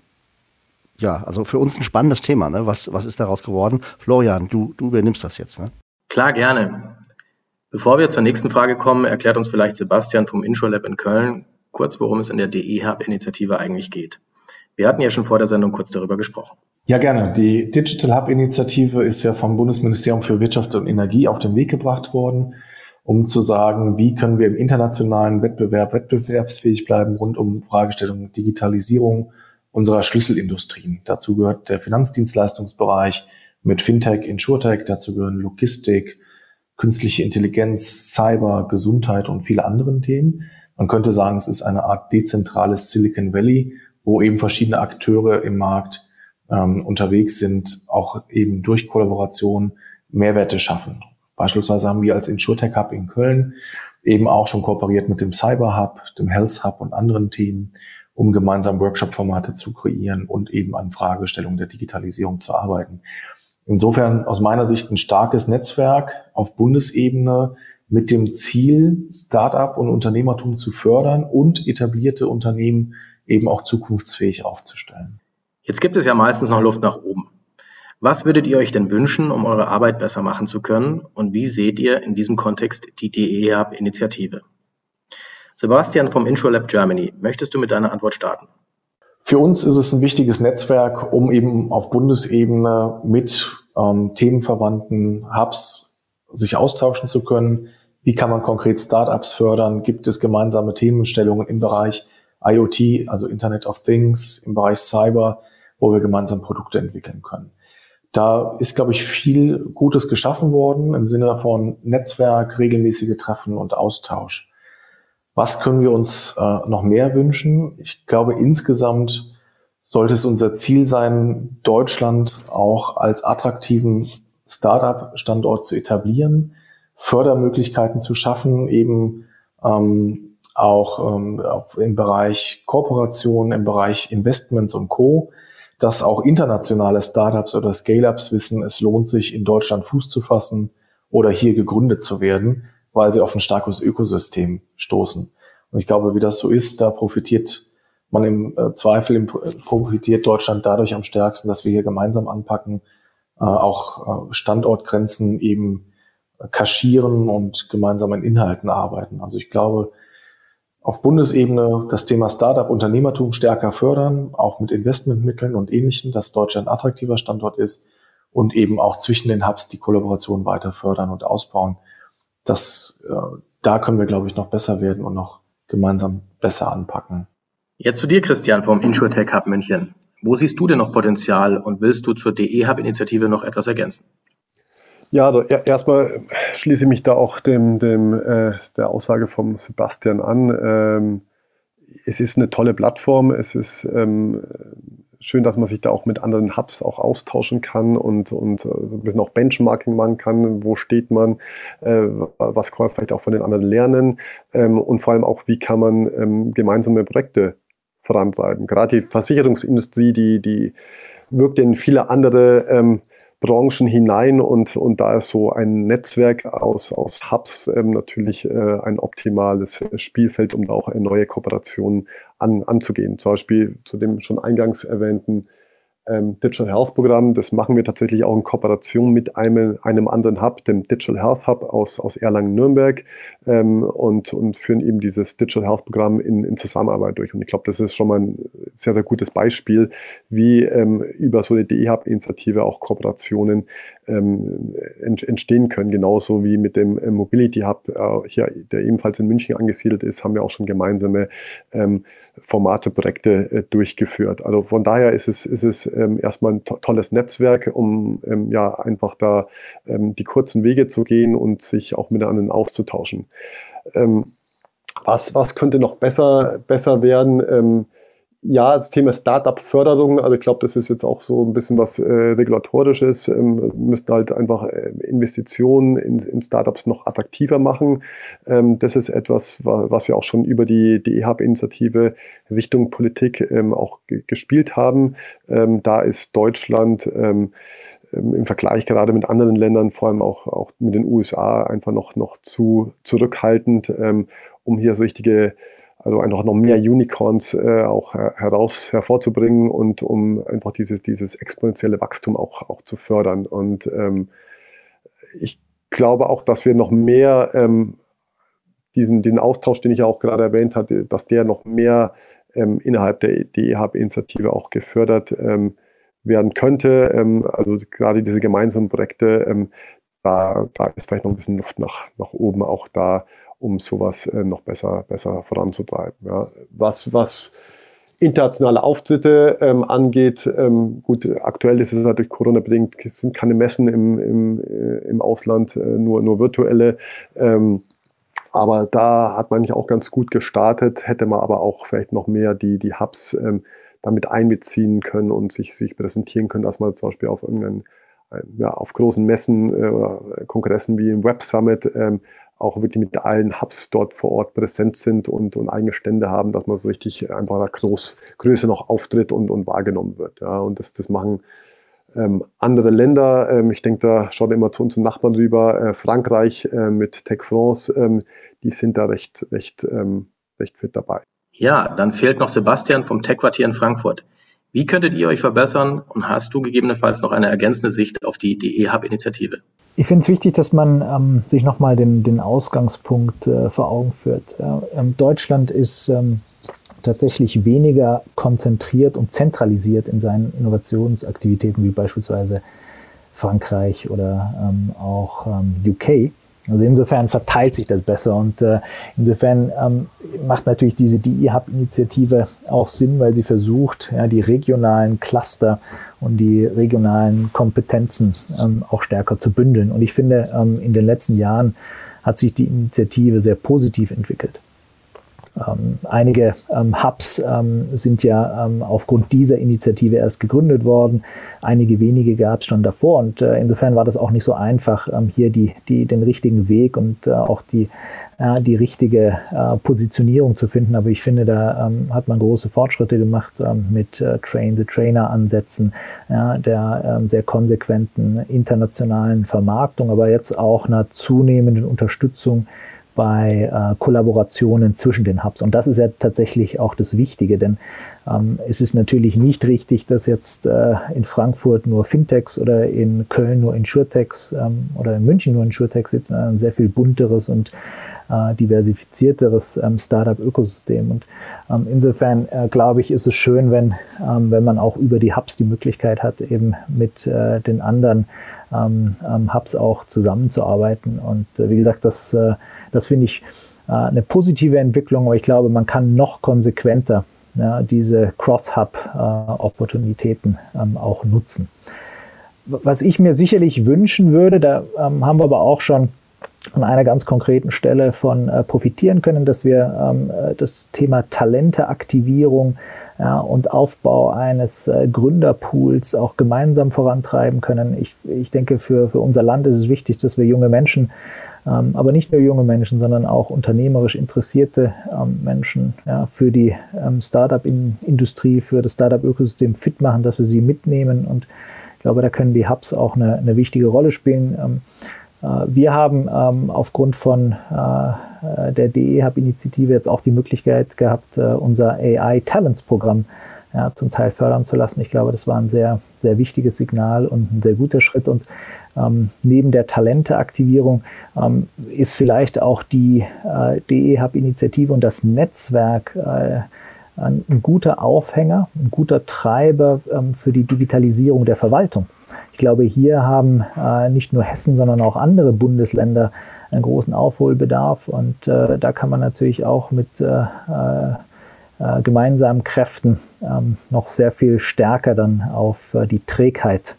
S1: ja, also für uns ein spannendes Thema. Ne? Was, was ist daraus geworden? Florian, du, du übernimmst das jetzt. Ne?
S5: Klar, gerne. Bevor wir zur nächsten Frage kommen, erklärt uns vielleicht Sebastian vom InsurLab in Köln kurz, worum es in der DE-Hub-Initiative eigentlich geht. Wir hatten ja schon vor der Sendung kurz darüber gesprochen.
S4: Ja, gerne. Die Digital Hub Initiative ist ja vom Bundesministerium für Wirtschaft und Energie auf den Weg gebracht worden, um zu sagen, wie können wir im internationalen Wettbewerb wettbewerbsfähig bleiben rund um Fragestellungen Digitalisierung unserer Schlüsselindustrien. Dazu gehört der Finanzdienstleistungsbereich mit Fintech, Insurtech, dazu gehören Logistik, künstliche Intelligenz, Cyber, Gesundheit und viele andere Themen. Man könnte sagen, es ist eine Art dezentrales Silicon Valley, wo eben verschiedene Akteure im Markt ähm, unterwegs sind, auch eben durch Kollaboration Mehrwerte schaffen. Beispielsweise haben wir als InsurTech Hub in Köln eben auch schon kooperiert mit dem Cyber Hub, dem Health Hub und anderen Themen, um gemeinsam Workshop-Formate zu kreieren und eben an Fragestellungen der Digitalisierung zu arbeiten. Insofern aus meiner Sicht ein starkes Netzwerk auf Bundesebene mit dem Ziel, Start-up und Unternehmertum zu fördern und etablierte Unternehmen eben auch zukunftsfähig aufzustellen.
S5: Jetzt gibt es ja meistens noch Luft nach oben. Was würdet ihr euch denn wünschen, um eure Arbeit besser machen zu können? Und wie seht ihr in diesem Kontext die DE-Hub-Initiative? Sebastian vom InsurLab Germany, möchtest du mit deiner Antwort starten?
S4: Für uns ist es ein wichtiges Netzwerk, um eben auf Bundesebene mit ähm, themenverwandten Hubs sich austauschen zu können. Wie kann man konkret Startups fördern? Gibt es gemeinsame Themenstellungen im Bereich IoT, also Internet of Things, im Bereich Cyber, wo wir gemeinsam Produkte entwickeln können. Da ist, glaube ich, viel Gutes geschaffen worden im Sinne von Netzwerk, regelmäßige Treffen und Austausch. Was können wir uns äh, noch mehr wünschen? Ich glaube, insgesamt sollte es unser Ziel sein, Deutschland auch als attraktiven Startup-Standort zu etablieren, Fördermöglichkeiten zu schaffen, eben ähm, auch ähm, im Bereich Kooperation, im Bereich Investments und Co., dass auch internationale Startups oder Scale-ups wissen, es lohnt sich in Deutschland Fuß zu fassen oder hier gegründet zu werden, weil sie auf ein starkes Ökosystem stoßen. Und ich glaube, wie das so ist, da profitiert man im äh, Zweifel im, profitiert Deutschland dadurch am stärksten, dass wir hier gemeinsam anpacken, äh, auch äh, Standortgrenzen eben kaschieren und gemeinsam an Inhalten arbeiten. Also ich glaube, auf Bundesebene das Thema Startup, Unternehmertum stärker fördern, auch mit Investmentmitteln und Ähnlichem, dass Deutschland ein attraktiver Standort ist und eben auch zwischen den Hubs die Kollaboration weiter fördern und ausbauen. Das, äh, da können wir, glaube ich, noch besser werden und noch gemeinsam besser anpacken.
S5: Jetzt zu dir, Christian, vom InsurTech Hub München. Wo siehst du denn noch Potenzial und willst du zur DE-Hub-Initiative noch etwas ergänzen?
S3: Ja, erstmal schließe ich mich da auch dem, dem, äh, der Aussage vom Sebastian an. Ähm, es ist eine tolle Plattform. Es ist ähm, schön, dass man sich da auch mit anderen Hubs auch austauschen kann und, und ein bisschen auch Benchmarking machen kann. Wo steht man? Äh, was kann man vielleicht auch von den anderen lernen? Ähm, und vor allem auch, wie kann man ähm, gemeinsame Projekte vorantreiben? Gerade die Versicherungsindustrie, die, die wirkt in viele andere ähm, Branchen hinein und, und da ist so ein Netzwerk aus, aus Hubs ähm, natürlich äh, ein optimales Spielfeld, um da auch neue Kooperationen an, anzugehen. Zum Beispiel zu dem schon eingangs erwähnten ähm, Digital Health Programm. Das machen wir tatsächlich auch in Kooperation mit einem, einem anderen Hub, dem Digital Health Hub aus, aus Erlangen-Nürnberg ähm, und, und führen eben dieses Digital Health Programm in, in Zusammenarbeit durch. Und ich glaube, das ist schon mal ein sehr, sehr gutes Beispiel, wie ähm, über so eine DE-Hub-Initiative auch Kooperationen ähm, entstehen können. Genauso wie mit dem äh, Mobility Hub, äh, hier, der ebenfalls in München angesiedelt ist, haben wir auch schon gemeinsame ähm, Formate, Projekte äh, durchgeführt. Also von daher ist es, ist es ähm, erstmal ein to tolles Netzwerk, um ähm, ja einfach da ähm, die kurzen Wege zu gehen und sich auch miteinander auszutauschen. Ähm, was, was könnte noch besser, besser werden? Ähm, ja, das Thema Startup-Förderung, also ich glaube, das ist jetzt auch so ein bisschen was äh, regulatorisches. Ähm, müssten halt einfach äh, Investitionen in, in, Startups noch attraktiver machen. Ähm, das ist etwas, was wir auch schon über die, die EHAB-Initiative Richtung Politik ähm, auch gespielt haben. Ähm, da ist Deutschland ähm, ähm, im Vergleich gerade mit anderen Ländern, vor allem auch, auch mit den USA, einfach noch, noch zu zurückhaltend, um hier so richtige also einfach noch mehr Unicorns äh, auch heraus hervorzubringen und um einfach dieses, dieses exponentielle Wachstum auch, auch zu fördern. Und ähm, ich glaube auch, dass wir noch mehr ähm, diesen, den Austausch, den ich ja auch gerade erwähnt hatte, dass der noch mehr ähm, innerhalb der DEHB-Initiative auch gefördert ähm, werden könnte. Ähm, also gerade diese gemeinsamen Projekte, ähm, da, da ist vielleicht noch ein bisschen Luft nach, nach oben, auch da um sowas äh, noch besser, besser voranzutreiben. Ja. Was, was internationale Auftritte ähm, angeht, ähm, gut, aktuell ist es natürlich Corona-bedingt, es sind keine Messen im, im, äh, im Ausland, äh, nur, nur virtuelle. Ähm, aber da hat man eigentlich auch ganz gut gestartet, hätte man aber auch vielleicht noch mehr die, die Hubs ähm, damit einbeziehen können und sich, sich präsentieren können, dass man zum Beispiel auf irgendeinen ja, auf großen Messen äh, oder Kongressen wie im Web Summit ähm, auch wirklich mit allen Hubs dort vor Ort präsent sind und, und eigene Stände haben, dass man so richtig einfach der Groß, Größe noch auftritt und, und wahrgenommen wird. Ja. Und das, das machen ähm, andere Länder. Ähm, ich denke, da schaut immer zu unseren Nachbarn rüber. Äh, Frankreich äh, mit Tech France, ähm, die sind da recht, recht, ähm, recht fit dabei.
S5: Ja, dann fehlt noch Sebastian vom Tech-Quartier in Frankfurt. Wie könntet ihr euch verbessern und hast du gegebenenfalls noch eine ergänzende Sicht auf die, die E-Hub-Initiative?
S2: Ich finde es wichtig, dass man ähm, sich nochmal den, den Ausgangspunkt äh, vor Augen führt. Ähm, Deutschland ist ähm, tatsächlich weniger konzentriert und zentralisiert in seinen Innovationsaktivitäten wie beispielsweise Frankreich oder ähm, auch ähm, UK. Also insofern verteilt sich das besser und äh, insofern ähm, macht natürlich diese DI-Hub-Initiative auch Sinn, weil sie versucht, ja, die regionalen Cluster und die regionalen Kompetenzen ähm, auch stärker zu bündeln. Und ich finde, ähm, in den letzten Jahren hat sich die Initiative sehr positiv entwickelt. Ähm, einige ähm, Hubs ähm, sind ja ähm, aufgrund dieser Initiative erst gegründet worden. Einige wenige gab es schon davor. Und äh, insofern war das auch nicht so einfach, ähm, hier die, die, den richtigen Weg und äh, auch die, äh, die richtige äh, Positionierung zu finden. Aber ich finde, da ähm, hat man große Fortschritte gemacht mit äh, Train-the-Trainer-Ansätzen, der sehr konsequenten internationalen Vermarktung, aber jetzt auch einer zunehmenden Unterstützung bei äh, Kollaborationen zwischen den Hubs. Und das ist ja tatsächlich auch das Wichtige, denn ähm, es ist natürlich nicht richtig, dass jetzt äh, in Frankfurt nur Fintechs oder in Köln nur Insurtechs ähm, oder in München nur Insurtechs sitzen, ein sehr viel bunteres und äh, diversifizierteres ähm, Startup-Ökosystem. Und ähm, insofern äh, glaube ich, ist es schön, wenn, ähm, wenn man auch über die Hubs die Möglichkeit hat, eben mit äh, den anderen ähm, Hubs auch zusammenzuarbeiten. Und äh, wie gesagt, das äh, das finde ich äh, eine positive Entwicklung, aber ich glaube, man kann noch konsequenter ja, diese Cross-Hub-Opportunitäten äh, ähm, auch nutzen. Was ich mir sicherlich wünschen würde, da ähm, haben wir aber auch schon an einer ganz konkreten Stelle von äh, profitieren können, dass wir ähm, äh, das Thema Talenteaktivierung ja, und Aufbau eines äh, Gründerpools auch gemeinsam vorantreiben können. Ich, ich denke, für, für unser Land ist es wichtig, dass wir junge Menschen aber nicht nur junge Menschen, sondern auch unternehmerisch interessierte ähm, Menschen ja, für die ähm, Startup-Industrie, für das Startup-Ökosystem fit machen, dass wir sie mitnehmen. Und ich glaube, da können die Hubs auch eine, eine wichtige Rolle spielen. Äh, wir haben aufgrund von äh, der DE-Hub-Initiative jetzt auch die Möglichkeit gehabt, äh, unser AI-Talents-Programm ja, zum Teil fördern zu lassen. Ich glaube, das war ein sehr, sehr wichtiges Signal und ein sehr guter Schritt. Und ähm, neben der Talenteaktivierung ähm, ist vielleicht auch die äh, DE-Hub-Initiative und das Netzwerk äh, ein, guter Aufhänger, ein guter Treiber ähm, für die Digitalisierung der Verwaltung. Ich glaube, hier haben äh, nicht nur Hessen, sondern auch andere Bundesländer einen großen Aufholbedarf und äh, da kann man natürlich auch mit äh, äh, äh, gemeinsamen Kräften ähm, noch sehr viel stärker dann auf äh, die Trägheit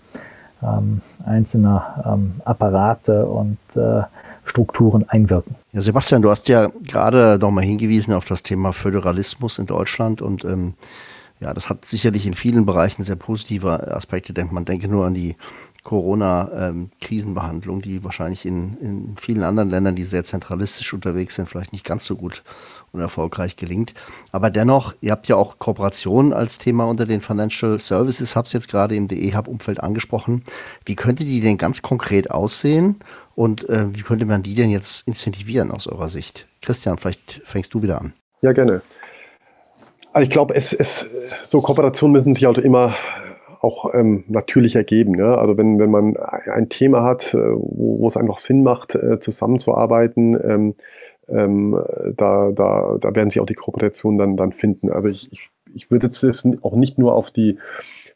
S2: ähm, einzelner ähm, Apparate und äh, Strukturen einwirken.
S1: Ja, Sebastian, du hast ja gerade nochmal hingewiesen auf das Thema Föderalismus in Deutschland und ähm, ja, das hat sicherlich in vielen Bereichen sehr positive Aspekte. Man denke nur an die Corona-Krisenbehandlung, die wahrscheinlich in, in vielen anderen Ländern, die sehr zentralistisch unterwegs sind, vielleicht nicht ganz so gut und erfolgreich gelingt. Aber dennoch, ihr habt ja auch Kooperationen als Thema unter den Financial Services Hubs jetzt gerade im DE-Hub-Umfeld angesprochen. Wie könnte die denn ganz konkret aussehen und äh, wie könnte man die denn jetzt incentivieren aus eurer Sicht? Christian, vielleicht fängst du wieder an.
S3: Ja, gerne. Also ich glaube, es, es, so Kooperationen müssen sich halt immer auch ähm, natürlich ergeben. Ja? Also wenn, wenn man ein Thema hat, äh, wo, wo es einfach Sinn macht, äh, zusammenzuarbeiten, ähm, ähm, da, da, da werden sich auch die Kooperationen dann, dann finden. Also ich, ich, ich würde jetzt auch nicht nur auf die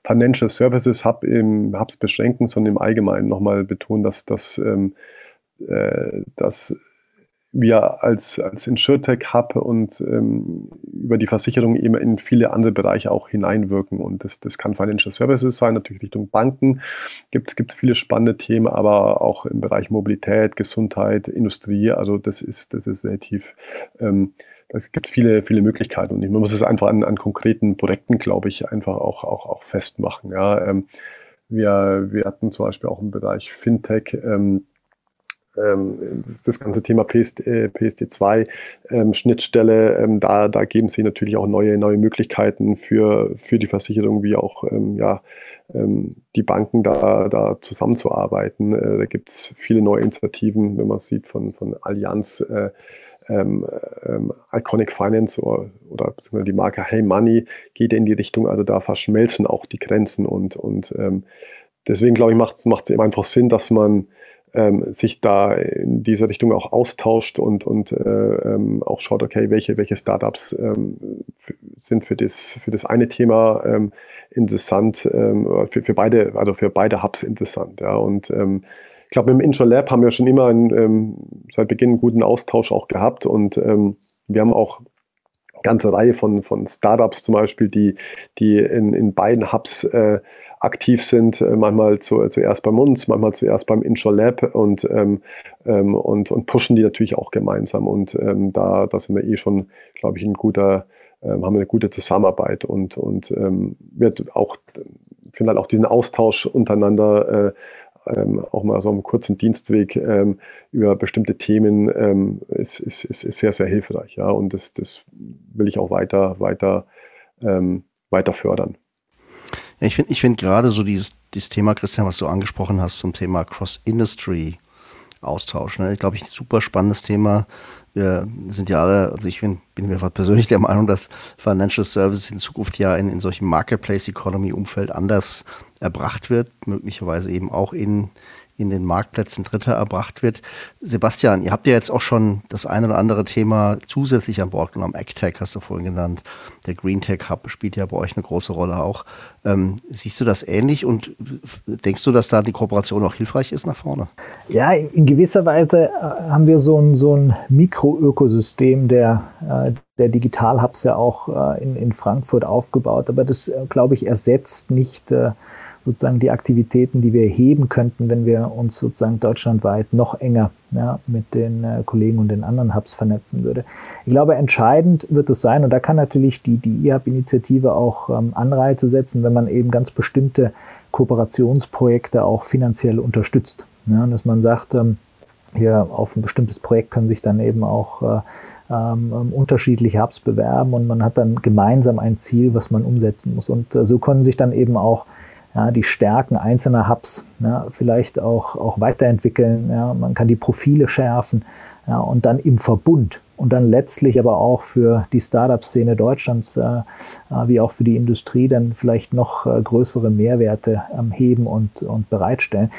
S3: Financial Services Hub im Hubs beschränken, sondern im Allgemeinen nochmal betonen, dass, dass, ähm, äh, dass wir als, als InsurTech-Hub und ähm, über die Versicherung eben in viele andere Bereiche auch hineinwirken. Und das, das kann Financial Services sein, natürlich Richtung Banken. Gibt es viele spannende Themen, aber auch im Bereich Mobilität, Gesundheit, Industrie. Also das ist, das ist relativ, ähm, da gibt es viele, viele Möglichkeiten. Und man muss es einfach an, an konkreten Projekten, glaube ich, einfach auch, auch, auch festmachen. Ja. Ähm, wir, wir hatten zum Beispiel auch im Bereich Fintech ähm, ähm, das ganze Thema PSD, PSD2 ähm, Schnittstelle, ähm, da, da geben sie natürlich auch neue, neue Möglichkeiten für, für die Versicherung, wie auch ähm, ja, ähm, die Banken da, da zusammenzuarbeiten. Äh, da gibt es viele neue Initiativen, wenn man sieht, von, von Allianz, äh, ähm, Iconic Finance oder, oder die Marke Hey Money geht in die Richtung, also da verschmelzen auch die Grenzen und, und deswegen glaube ich, macht es eben einfach Sinn, dass man ähm, sich da in diese Richtung auch austauscht und, und äh, ähm, auch schaut, okay, welche, welche Startups ähm, sind für das, für das eine Thema ähm, interessant, ähm, für, für beide, also für beide Hubs interessant. Ja. Und ähm, ich glaube, im Intro Lab haben wir schon immer einen, seit Beginn einen guten Austausch auch gehabt und wir haben auch ganze Reihe von, von Startups zum Beispiel, die, die in, in beiden Hubs äh, aktiv sind, äh, manchmal zu, zuerst bei uns, manchmal zuerst beim Intro Lab und, ähm, ähm, und, und pushen die natürlich auch gemeinsam. Und ähm, da, da sind wir eh schon, glaube ich, ein guter, ähm, haben wir eine gute Zusammenarbeit und, und ähm, wird auch, finde halt auch diesen Austausch untereinander äh, ähm, auch mal so einen kurzen Dienstweg ähm, über bestimmte Themen ähm, ist, ist, ist, ist, sehr, sehr hilfreich. Ja? Und das, das will ich auch weiter, weiter, ähm, weiter fördern.
S1: Ja, ich finde ich find gerade so dieses, dieses Thema, Christian, was du angesprochen hast zum Thema Cross-Industry. Austausch. Ne? Ich glaube, ich ein super spannendes Thema. Wir sind ja alle, also ich bin, bin mir persönlich der Meinung, dass Financial Services in Zukunft ja in, in solchem Marketplace-Economy-Umfeld anders erbracht wird, möglicherweise eben auch in, in den Marktplätzen Dritter erbracht wird. Sebastian, ihr habt ja jetzt auch schon das eine oder andere Thema zusätzlich an Bord genommen. AgTech hast du vorhin genannt. Der Green Tech Hub spielt ja bei euch eine große Rolle auch. Ähm, siehst du das ähnlich und denkst du, dass da die Kooperation auch hilfreich ist nach vorne?
S2: Ja, in gewisser Weise äh, haben wir so ein, so ein Mikroökosystem der, äh, der Digital Hubs ja auch äh, in, in Frankfurt aufgebaut. Aber das, glaube ich, ersetzt nicht sozusagen die Aktivitäten, die wir heben könnten, wenn wir uns sozusagen deutschlandweit noch enger ja, mit den äh, Kollegen und den anderen Hubs vernetzen würde. Ich glaube, entscheidend wird es sein, und da kann natürlich die, die IHAB-Initiative auch ähm, Anreize setzen, wenn man eben ganz bestimmte Kooperationsprojekte auch finanziell unterstützt. Ja, dass man sagt, ähm, hier auf ein bestimmtes Projekt können sich dann eben auch äh, ähm, ähm unterschiedliche Hubs bewerben und man hat dann gemeinsam ein Ziel, was man umsetzen muss. Und äh, so können sich dann eben auch ja, die Stärken einzelner Hubs ja, vielleicht auch, auch weiterentwickeln. Ja, man kann die Profile schärfen ja, und dann im Verbund und dann letztlich aber auch für die Startup-Szene Deutschlands äh, äh, wie auch für die Industrie dann vielleicht noch äh, größere Mehrwerte ähm, heben und, und bereitstellen.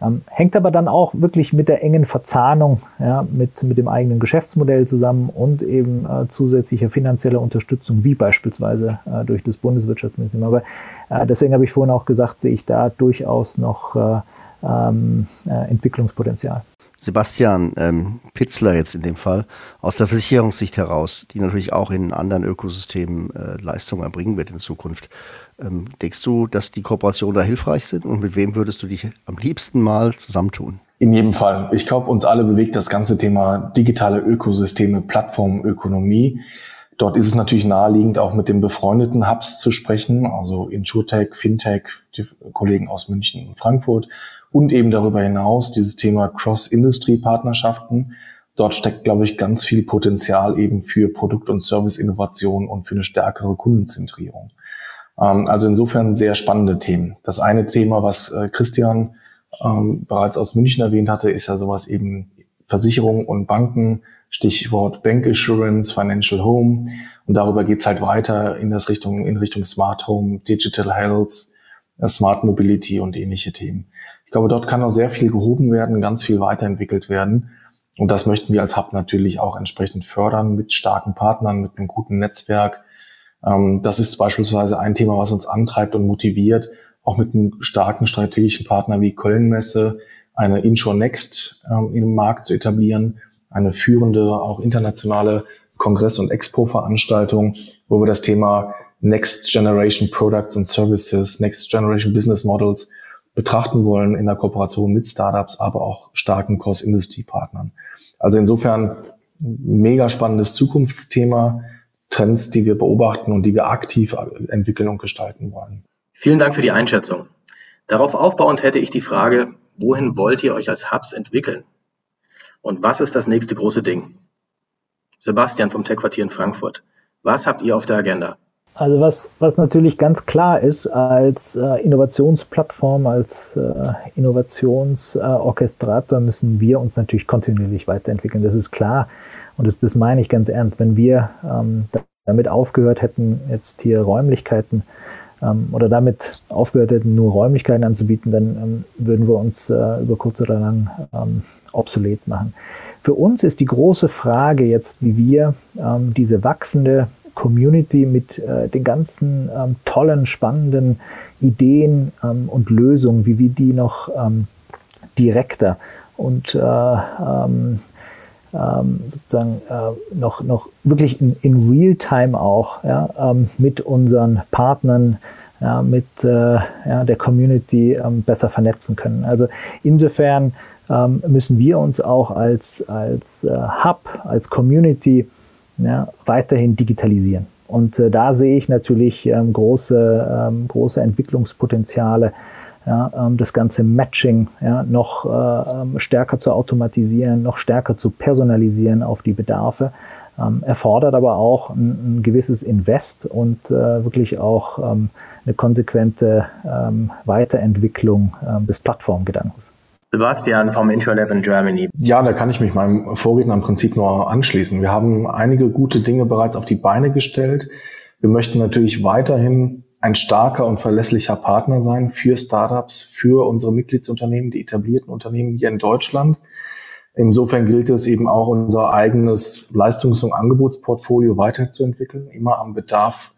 S2: Ähm, hängt aber dann auch wirklich mit der engen Verzahnung ja, mit, mit dem eigenen Geschäftsmodell zusammen und eben äh, zusätzlicher finanzieller Unterstützung, wie beispielsweise äh, durch das Bundeswirtschaftsministerium. Aber deswegen habe ich vorhin auch gesagt, sehe ich da durchaus noch ähm, Entwicklungspotenzial.
S1: Sebastian ähm, Pitzler jetzt in dem Fall aus der Versicherungssicht heraus, die natürlich auch in anderen Ökosystemen äh, Leistungen erbringen wird in Zukunft. Ähm, denkst du, dass die Kooperationen da hilfreich sind und mit wem würdest du dich am liebsten mal zusammentun?
S4: In jedem Fall. Ich glaube, uns alle bewegt das ganze Thema digitale Ökosysteme, Plattformökonomie. Dort ist es natürlich naheliegend, auch mit den befreundeten Hubs zu sprechen, also InsurTech, FinTech, die Kollegen aus München und Frankfurt und eben darüber hinaus dieses Thema Cross-Industry-Partnerschaften. Dort steckt, glaube ich, ganz viel Potenzial eben für Produkt- und Service-Innovation und für eine stärkere Kundenzentrierung. Ähm, also insofern sehr spannende Themen. Das eine Thema, was äh, Christian ähm, bereits aus München erwähnt hatte, ist ja sowas eben Versicherungen und Banken, Stichwort Bank Assurance, Financial Home. Und darüber geht's halt weiter in das Richtung, in Richtung Smart Home, Digital Health, äh, Smart Mobility und ähnliche Themen. Ich glaube, dort kann noch sehr viel gehoben werden, ganz viel weiterentwickelt werden. Und das möchten wir als Hub natürlich auch entsprechend fördern mit starken Partnern, mit einem guten Netzwerk, ähm, das ist beispielsweise ein Thema, was uns antreibt und motiviert, auch mit einem starken strategischen Partner wie Köln-Messe eine Insure Next ähm, dem Markt zu etablieren, eine führende, auch internationale Kongress- und Expo-Veranstaltung, wo wir das Thema Next Generation Products and Services, Next Generation Business Models betrachten wollen in der Kooperation mit Startups, aber auch starken Cross-Industry-Partnern. Also insofern mega spannendes Zukunftsthema, Trends, die wir beobachten und die wir aktiv entwickeln und gestalten wollen.
S5: Vielen Dank für die Einschätzung. Darauf aufbauend hätte ich die Frage, wohin wollt ihr euch als Hubs entwickeln? Und was ist das nächste große Ding? Sebastian vom Tech-Quartier in Frankfurt. Was habt ihr auf der Agenda?
S2: Also was, was natürlich ganz klar ist, als äh, Innovationsplattform, als äh, Innovationsorchestrator äh, müssen wir uns natürlich kontinuierlich weiterentwickeln. Das ist klar. Und das, das meine ich ganz ernst. Wenn wir ähm, damit aufgehört hätten, jetzt hier Räumlichkeiten ähm, oder damit aufgehört hätten, nur Räumlichkeiten anzubieten, dann ähm, würden wir uns äh, über kurz oder lang ähm, obsolet machen. Für uns ist die große Frage jetzt, wie wir ähm, diese wachsende Community mit äh, den ganzen ähm, tollen, spannenden Ideen ähm, und Lösungen, wie wir die noch direkter und äh, ähm, ähm, sozusagen äh, noch, noch wirklich in, in Real-Time auch ja, ähm, mit unseren Partnern, ja, mit äh, ja, der Community ähm, besser vernetzen können. Also insofern ähm, müssen wir uns auch als, als äh, Hub, als Community ja, weiterhin digitalisieren. Und äh, da sehe ich natürlich ähm, große, ähm, große Entwicklungspotenziale ja, ähm, das ganze Matching ja, noch äh, ähm, stärker zu automatisieren, noch stärker zu personalisieren auf die Bedarfe. Ähm, erfordert aber auch ein, ein gewisses Invest und äh, wirklich auch ähm, eine konsequente ähm, Weiterentwicklung ähm, des Plattformgedankens.
S5: Sebastian vom InsurLab in Germany.
S4: Ja, da kann ich mich meinem Vorredner im Prinzip nur anschließen. Wir haben einige gute Dinge bereits auf die Beine gestellt. Wir möchten natürlich weiterhin ein starker und verlässlicher Partner sein für Startups, für unsere Mitgliedsunternehmen, die etablierten Unternehmen hier in Deutschland. Insofern gilt es eben auch, unser eigenes Leistungs- und Angebotsportfolio weiterzuentwickeln, immer am Bedarf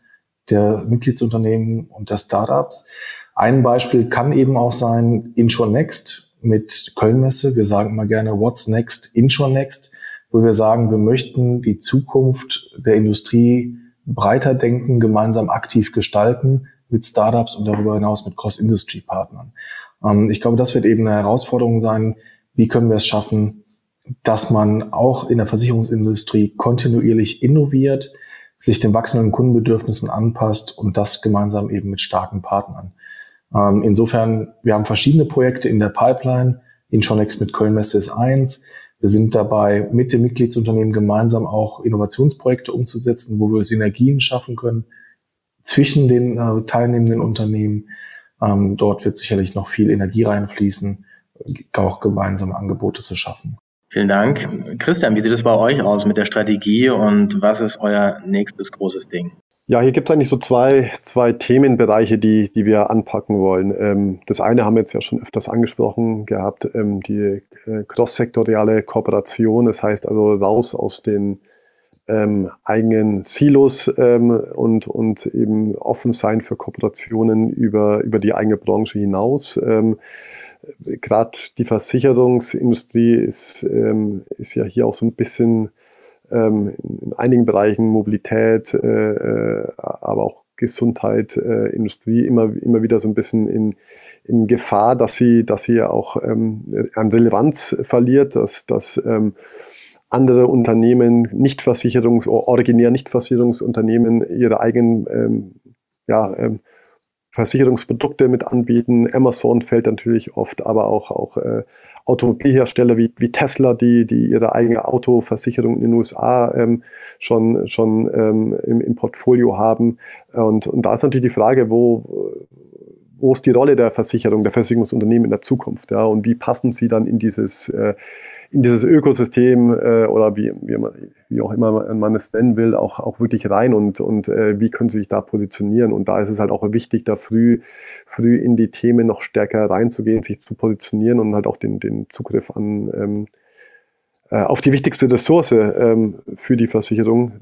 S4: der Mitgliedsunternehmen und der Startups. Ein Beispiel kann eben auch sein Insure Next mit Kölnmesse. Wir sagen immer gerne What's Next, Insure Next, wo wir sagen, wir möchten die Zukunft der Industrie breiter denken, gemeinsam aktiv gestalten mit Startups und darüber hinaus mit Cross-Industry-Partnern. Ähm, ich glaube, das wird eben eine Herausforderung sein. Wie können wir es schaffen, dass man auch in der Versicherungsindustrie kontinuierlich innoviert, sich den wachsenden Kundenbedürfnissen anpasst und das gemeinsam eben mit starken Partnern. Ähm, insofern, wir haben verschiedene Projekte in der Pipeline. Intronex mit Kölnmesse ist eins. Wir sind dabei, mit den Mitgliedsunternehmen gemeinsam auch Innovationsprojekte umzusetzen, wo wir Synergien schaffen können zwischen den äh, teilnehmenden Unternehmen. Ähm, dort wird sicherlich noch viel Energie reinfließen, auch gemeinsame Angebote zu schaffen.
S5: Vielen Dank. Christian, wie sieht es bei euch aus mit der Strategie und was ist euer nächstes großes Ding?
S3: Ja, hier gibt es eigentlich so zwei, zwei Themenbereiche, die, die wir anpacken wollen. Ähm, das eine haben wir jetzt ja schon öfters angesprochen gehabt, ähm, die äh, cross-sektoriale Kooperation. Das heißt also raus aus den ähm, eigenen Silos ähm, und, und eben offen sein für Kooperationen über, über die eigene Branche hinaus. Ähm, gerade die Versicherungsindustrie ist, ähm, ist ja hier auch so ein bisschen ähm, in einigen Bereichen Mobilität, äh, äh, aber auch Gesundheit, äh, Industrie immer, immer wieder so ein bisschen in, in Gefahr, dass sie, dass sie ja auch ähm, an Relevanz verliert, dass, dass ähm, andere Unternehmen, Nichtversicherungs-, originär Nichtversicherungsunternehmen ihre eigenen ähm, ja, ähm, Versicherungsprodukte mit anbieten. Amazon fällt natürlich oft, aber auch, auch äh, Automobilhersteller wie, wie Tesla, die, die ihre eigene Autoversicherung in den USA ähm, schon, schon ähm, im, im, Portfolio haben. Und, und da ist natürlich die Frage, wo, wo ist die Rolle der Versicherung, der Versicherungsunternehmen in der Zukunft? Ja? Und wie passen sie dann in dieses äh, in dieses Ökosystem äh, oder wie, wie, man, wie auch immer man es nennen will, auch, auch wirklich rein und, und äh, wie können sie sich da positionieren. Und da ist es halt auch wichtig, da früh, früh in die Themen noch stärker reinzugehen, sich zu positionieren und halt auch den, den Zugriff an ähm, äh, auf die wichtigste Ressource ähm, für die Versicherung,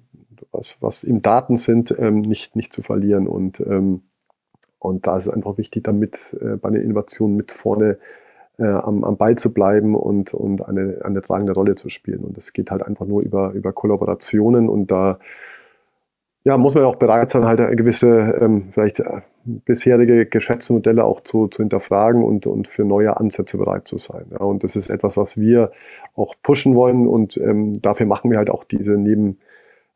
S3: was, was eben Daten sind, ähm, nicht, nicht zu verlieren. Und, ähm, und da ist es einfach wichtig, damit äh, bei den Innovationen mit vorne äh, am, am Ball zu bleiben und, und eine, eine tragende Rolle zu spielen. Und das geht halt einfach nur über, über Kollaborationen und da ja, muss man auch bereit sein, halt gewisse ähm, vielleicht äh, bisherige Geschäftsmodelle auch zu, zu hinterfragen und, und für neue Ansätze bereit zu sein. Ja, und das ist etwas, was wir auch pushen wollen und ähm, dafür machen wir halt auch diese neben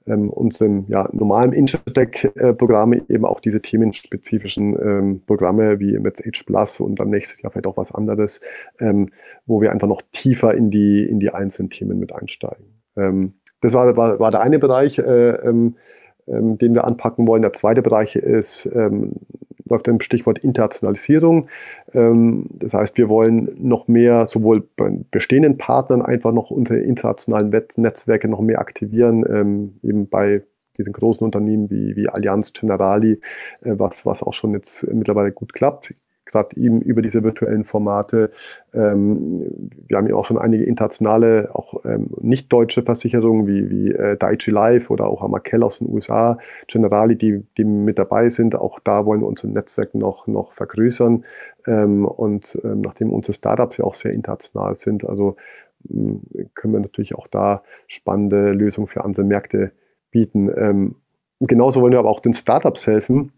S3: ähm, unseren ja, normalen Intertech-Programme eben auch diese themenspezifischen ähm, Programme wie mit H Plus und dann nächstes Jahr vielleicht auch was anderes, ähm, wo wir einfach noch tiefer in die, in die einzelnen Themen mit einsteigen. Ähm, das war, war, war der eine Bereich, äh, ähm, ähm, den wir anpacken wollen. Der zweite Bereich ist läuft im Stichwort Internationalisierung. Ähm, das heißt, wir wollen noch mehr sowohl bei bestehenden Partnern einfach noch unsere internationalen Netzwerke noch mehr aktivieren, ähm, eben bei diesen großen Unternehmen wie, wie Allianz Generali, äh, was, was auch schon jetzt mittlerweile gut klappt gerade eben über diese virtuellen Formate. Ähm, wir haben ja auch schon einige internationale, auch ähm, nicht deutsche Versicherungen wie, wie äh, Daiichi Life oder auch Amakell aus den USA, Generali, die, die mit dabei sind. Auch da wollen wir unser Netzwerk noch, noch vergrößern. Ähm, und ähm, nachdem unsere Startups ja auch sehr international sind, also ähm, können wir natürlich auch da spannende Lösungen für andere Märkte bieten. Ähm, genauso wollen wir aber auch den Startups helfen,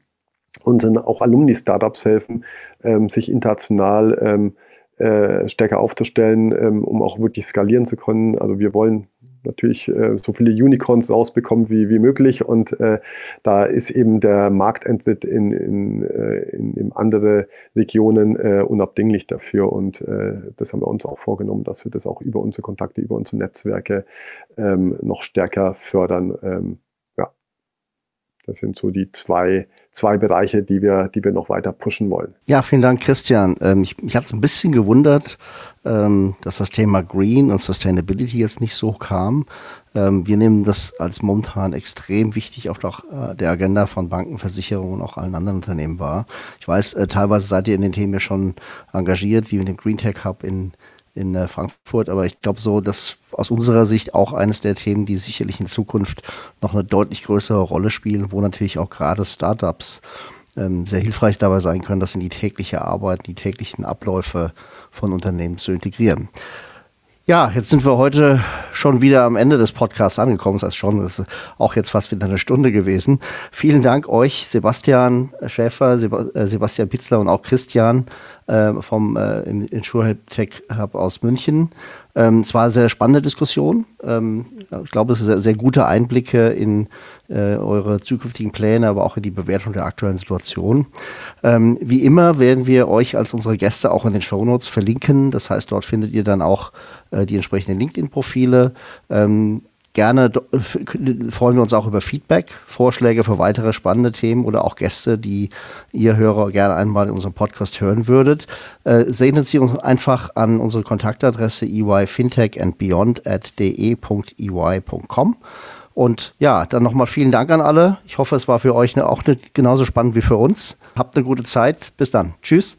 S3: unseren auch Alumni-Startups helfen, ähm, sich international ähm, äh, stärker aufzustellen, ähm, um auch wirklich skalieren zu können. Also wir wollen natürlich äh, so viele Unicorns rausbekommen wie, wie möglich und äh, da ist eben der Markteintritt in, in, äh, in, in andere Regionen äh, unabdinglich dafür und äh, das haben wir uns auch vorgenommen, dass wir das auch über unsere Kontakte, über unsere Netzwerke ähm, noch stärker fördern. Das sind so die zwei, zwei Bereiche, die wir, die wir noch weiter pushen wollen.
S1: Ja, vielen Dank, Christian. Ähm, ich, mich hat es ein bisschen gewundert, ähm, dass das Thema Green und Sustainability jetzt nicht so kam. Ähm, wir nehmen das als momentan extrem wichtig auf äh, der Agenda von Banken, Versicherungen und auch allen anderen Unternehmen wahr. Ich weiß, äh, teilweise seid ihr in den Themen ja schon engagiert, wie mit dem Green Tech Hub in in äh, Frankfurt. Aber ich glaube so, dass aus unserer Sicht auch eines der Themen, die sicherlich in Zukunft noch eine deutlich größere Rolle spielen, wo natürlich auch gerade Startups ähm, sehr hilfreich dabei sein können, das in die tägliche Arbeit, die täglichen Abläufe von Unternehmen zu integrieren. Ja, jetzt sind wir heute schon wieder am Ende des Podcasts angekommen. Das heißt schon, das ist auch jetzt fast wieder eine Stunde gewesen. Vielen Dank euch, Sebastian Schäfer, äh, Sebastian Pitzler und auch Christian äh, vom äh, InsurTech Hub aus München. Ähm, es war eine sehr spannende Diskussion. Ähm, ich glaube, es sind sehr, sehr gute Einblicke in äh, eure zukünftigen Pläne, aber auch in die Bewertung der aktuellen Situation. Ähm, wie immer werden wir euch als unsere Gäste auch in den Shownotes verlinken. Das heißt, dort findet ihr dann auch äh, die entsprechenden LinkedIn-Profile. Ähm, Gerne freuen wir uns auch über Feedback, Vorschläge für weitere spannende Themen oder auch Gäste, die ihr Hörer gerne einmal in unserem Podcast hören würdet. Äh, sendet Sie uns einfach an unsere Kontaktadresse eyfintechandbeyond at de.ey.com. Und ja, dann nochmal vielen Dank an alle. Ich hoffe, es war für euch auch genauso spannend wie für uns. Habt eine gute Zeit. Bis dann. Tschüss.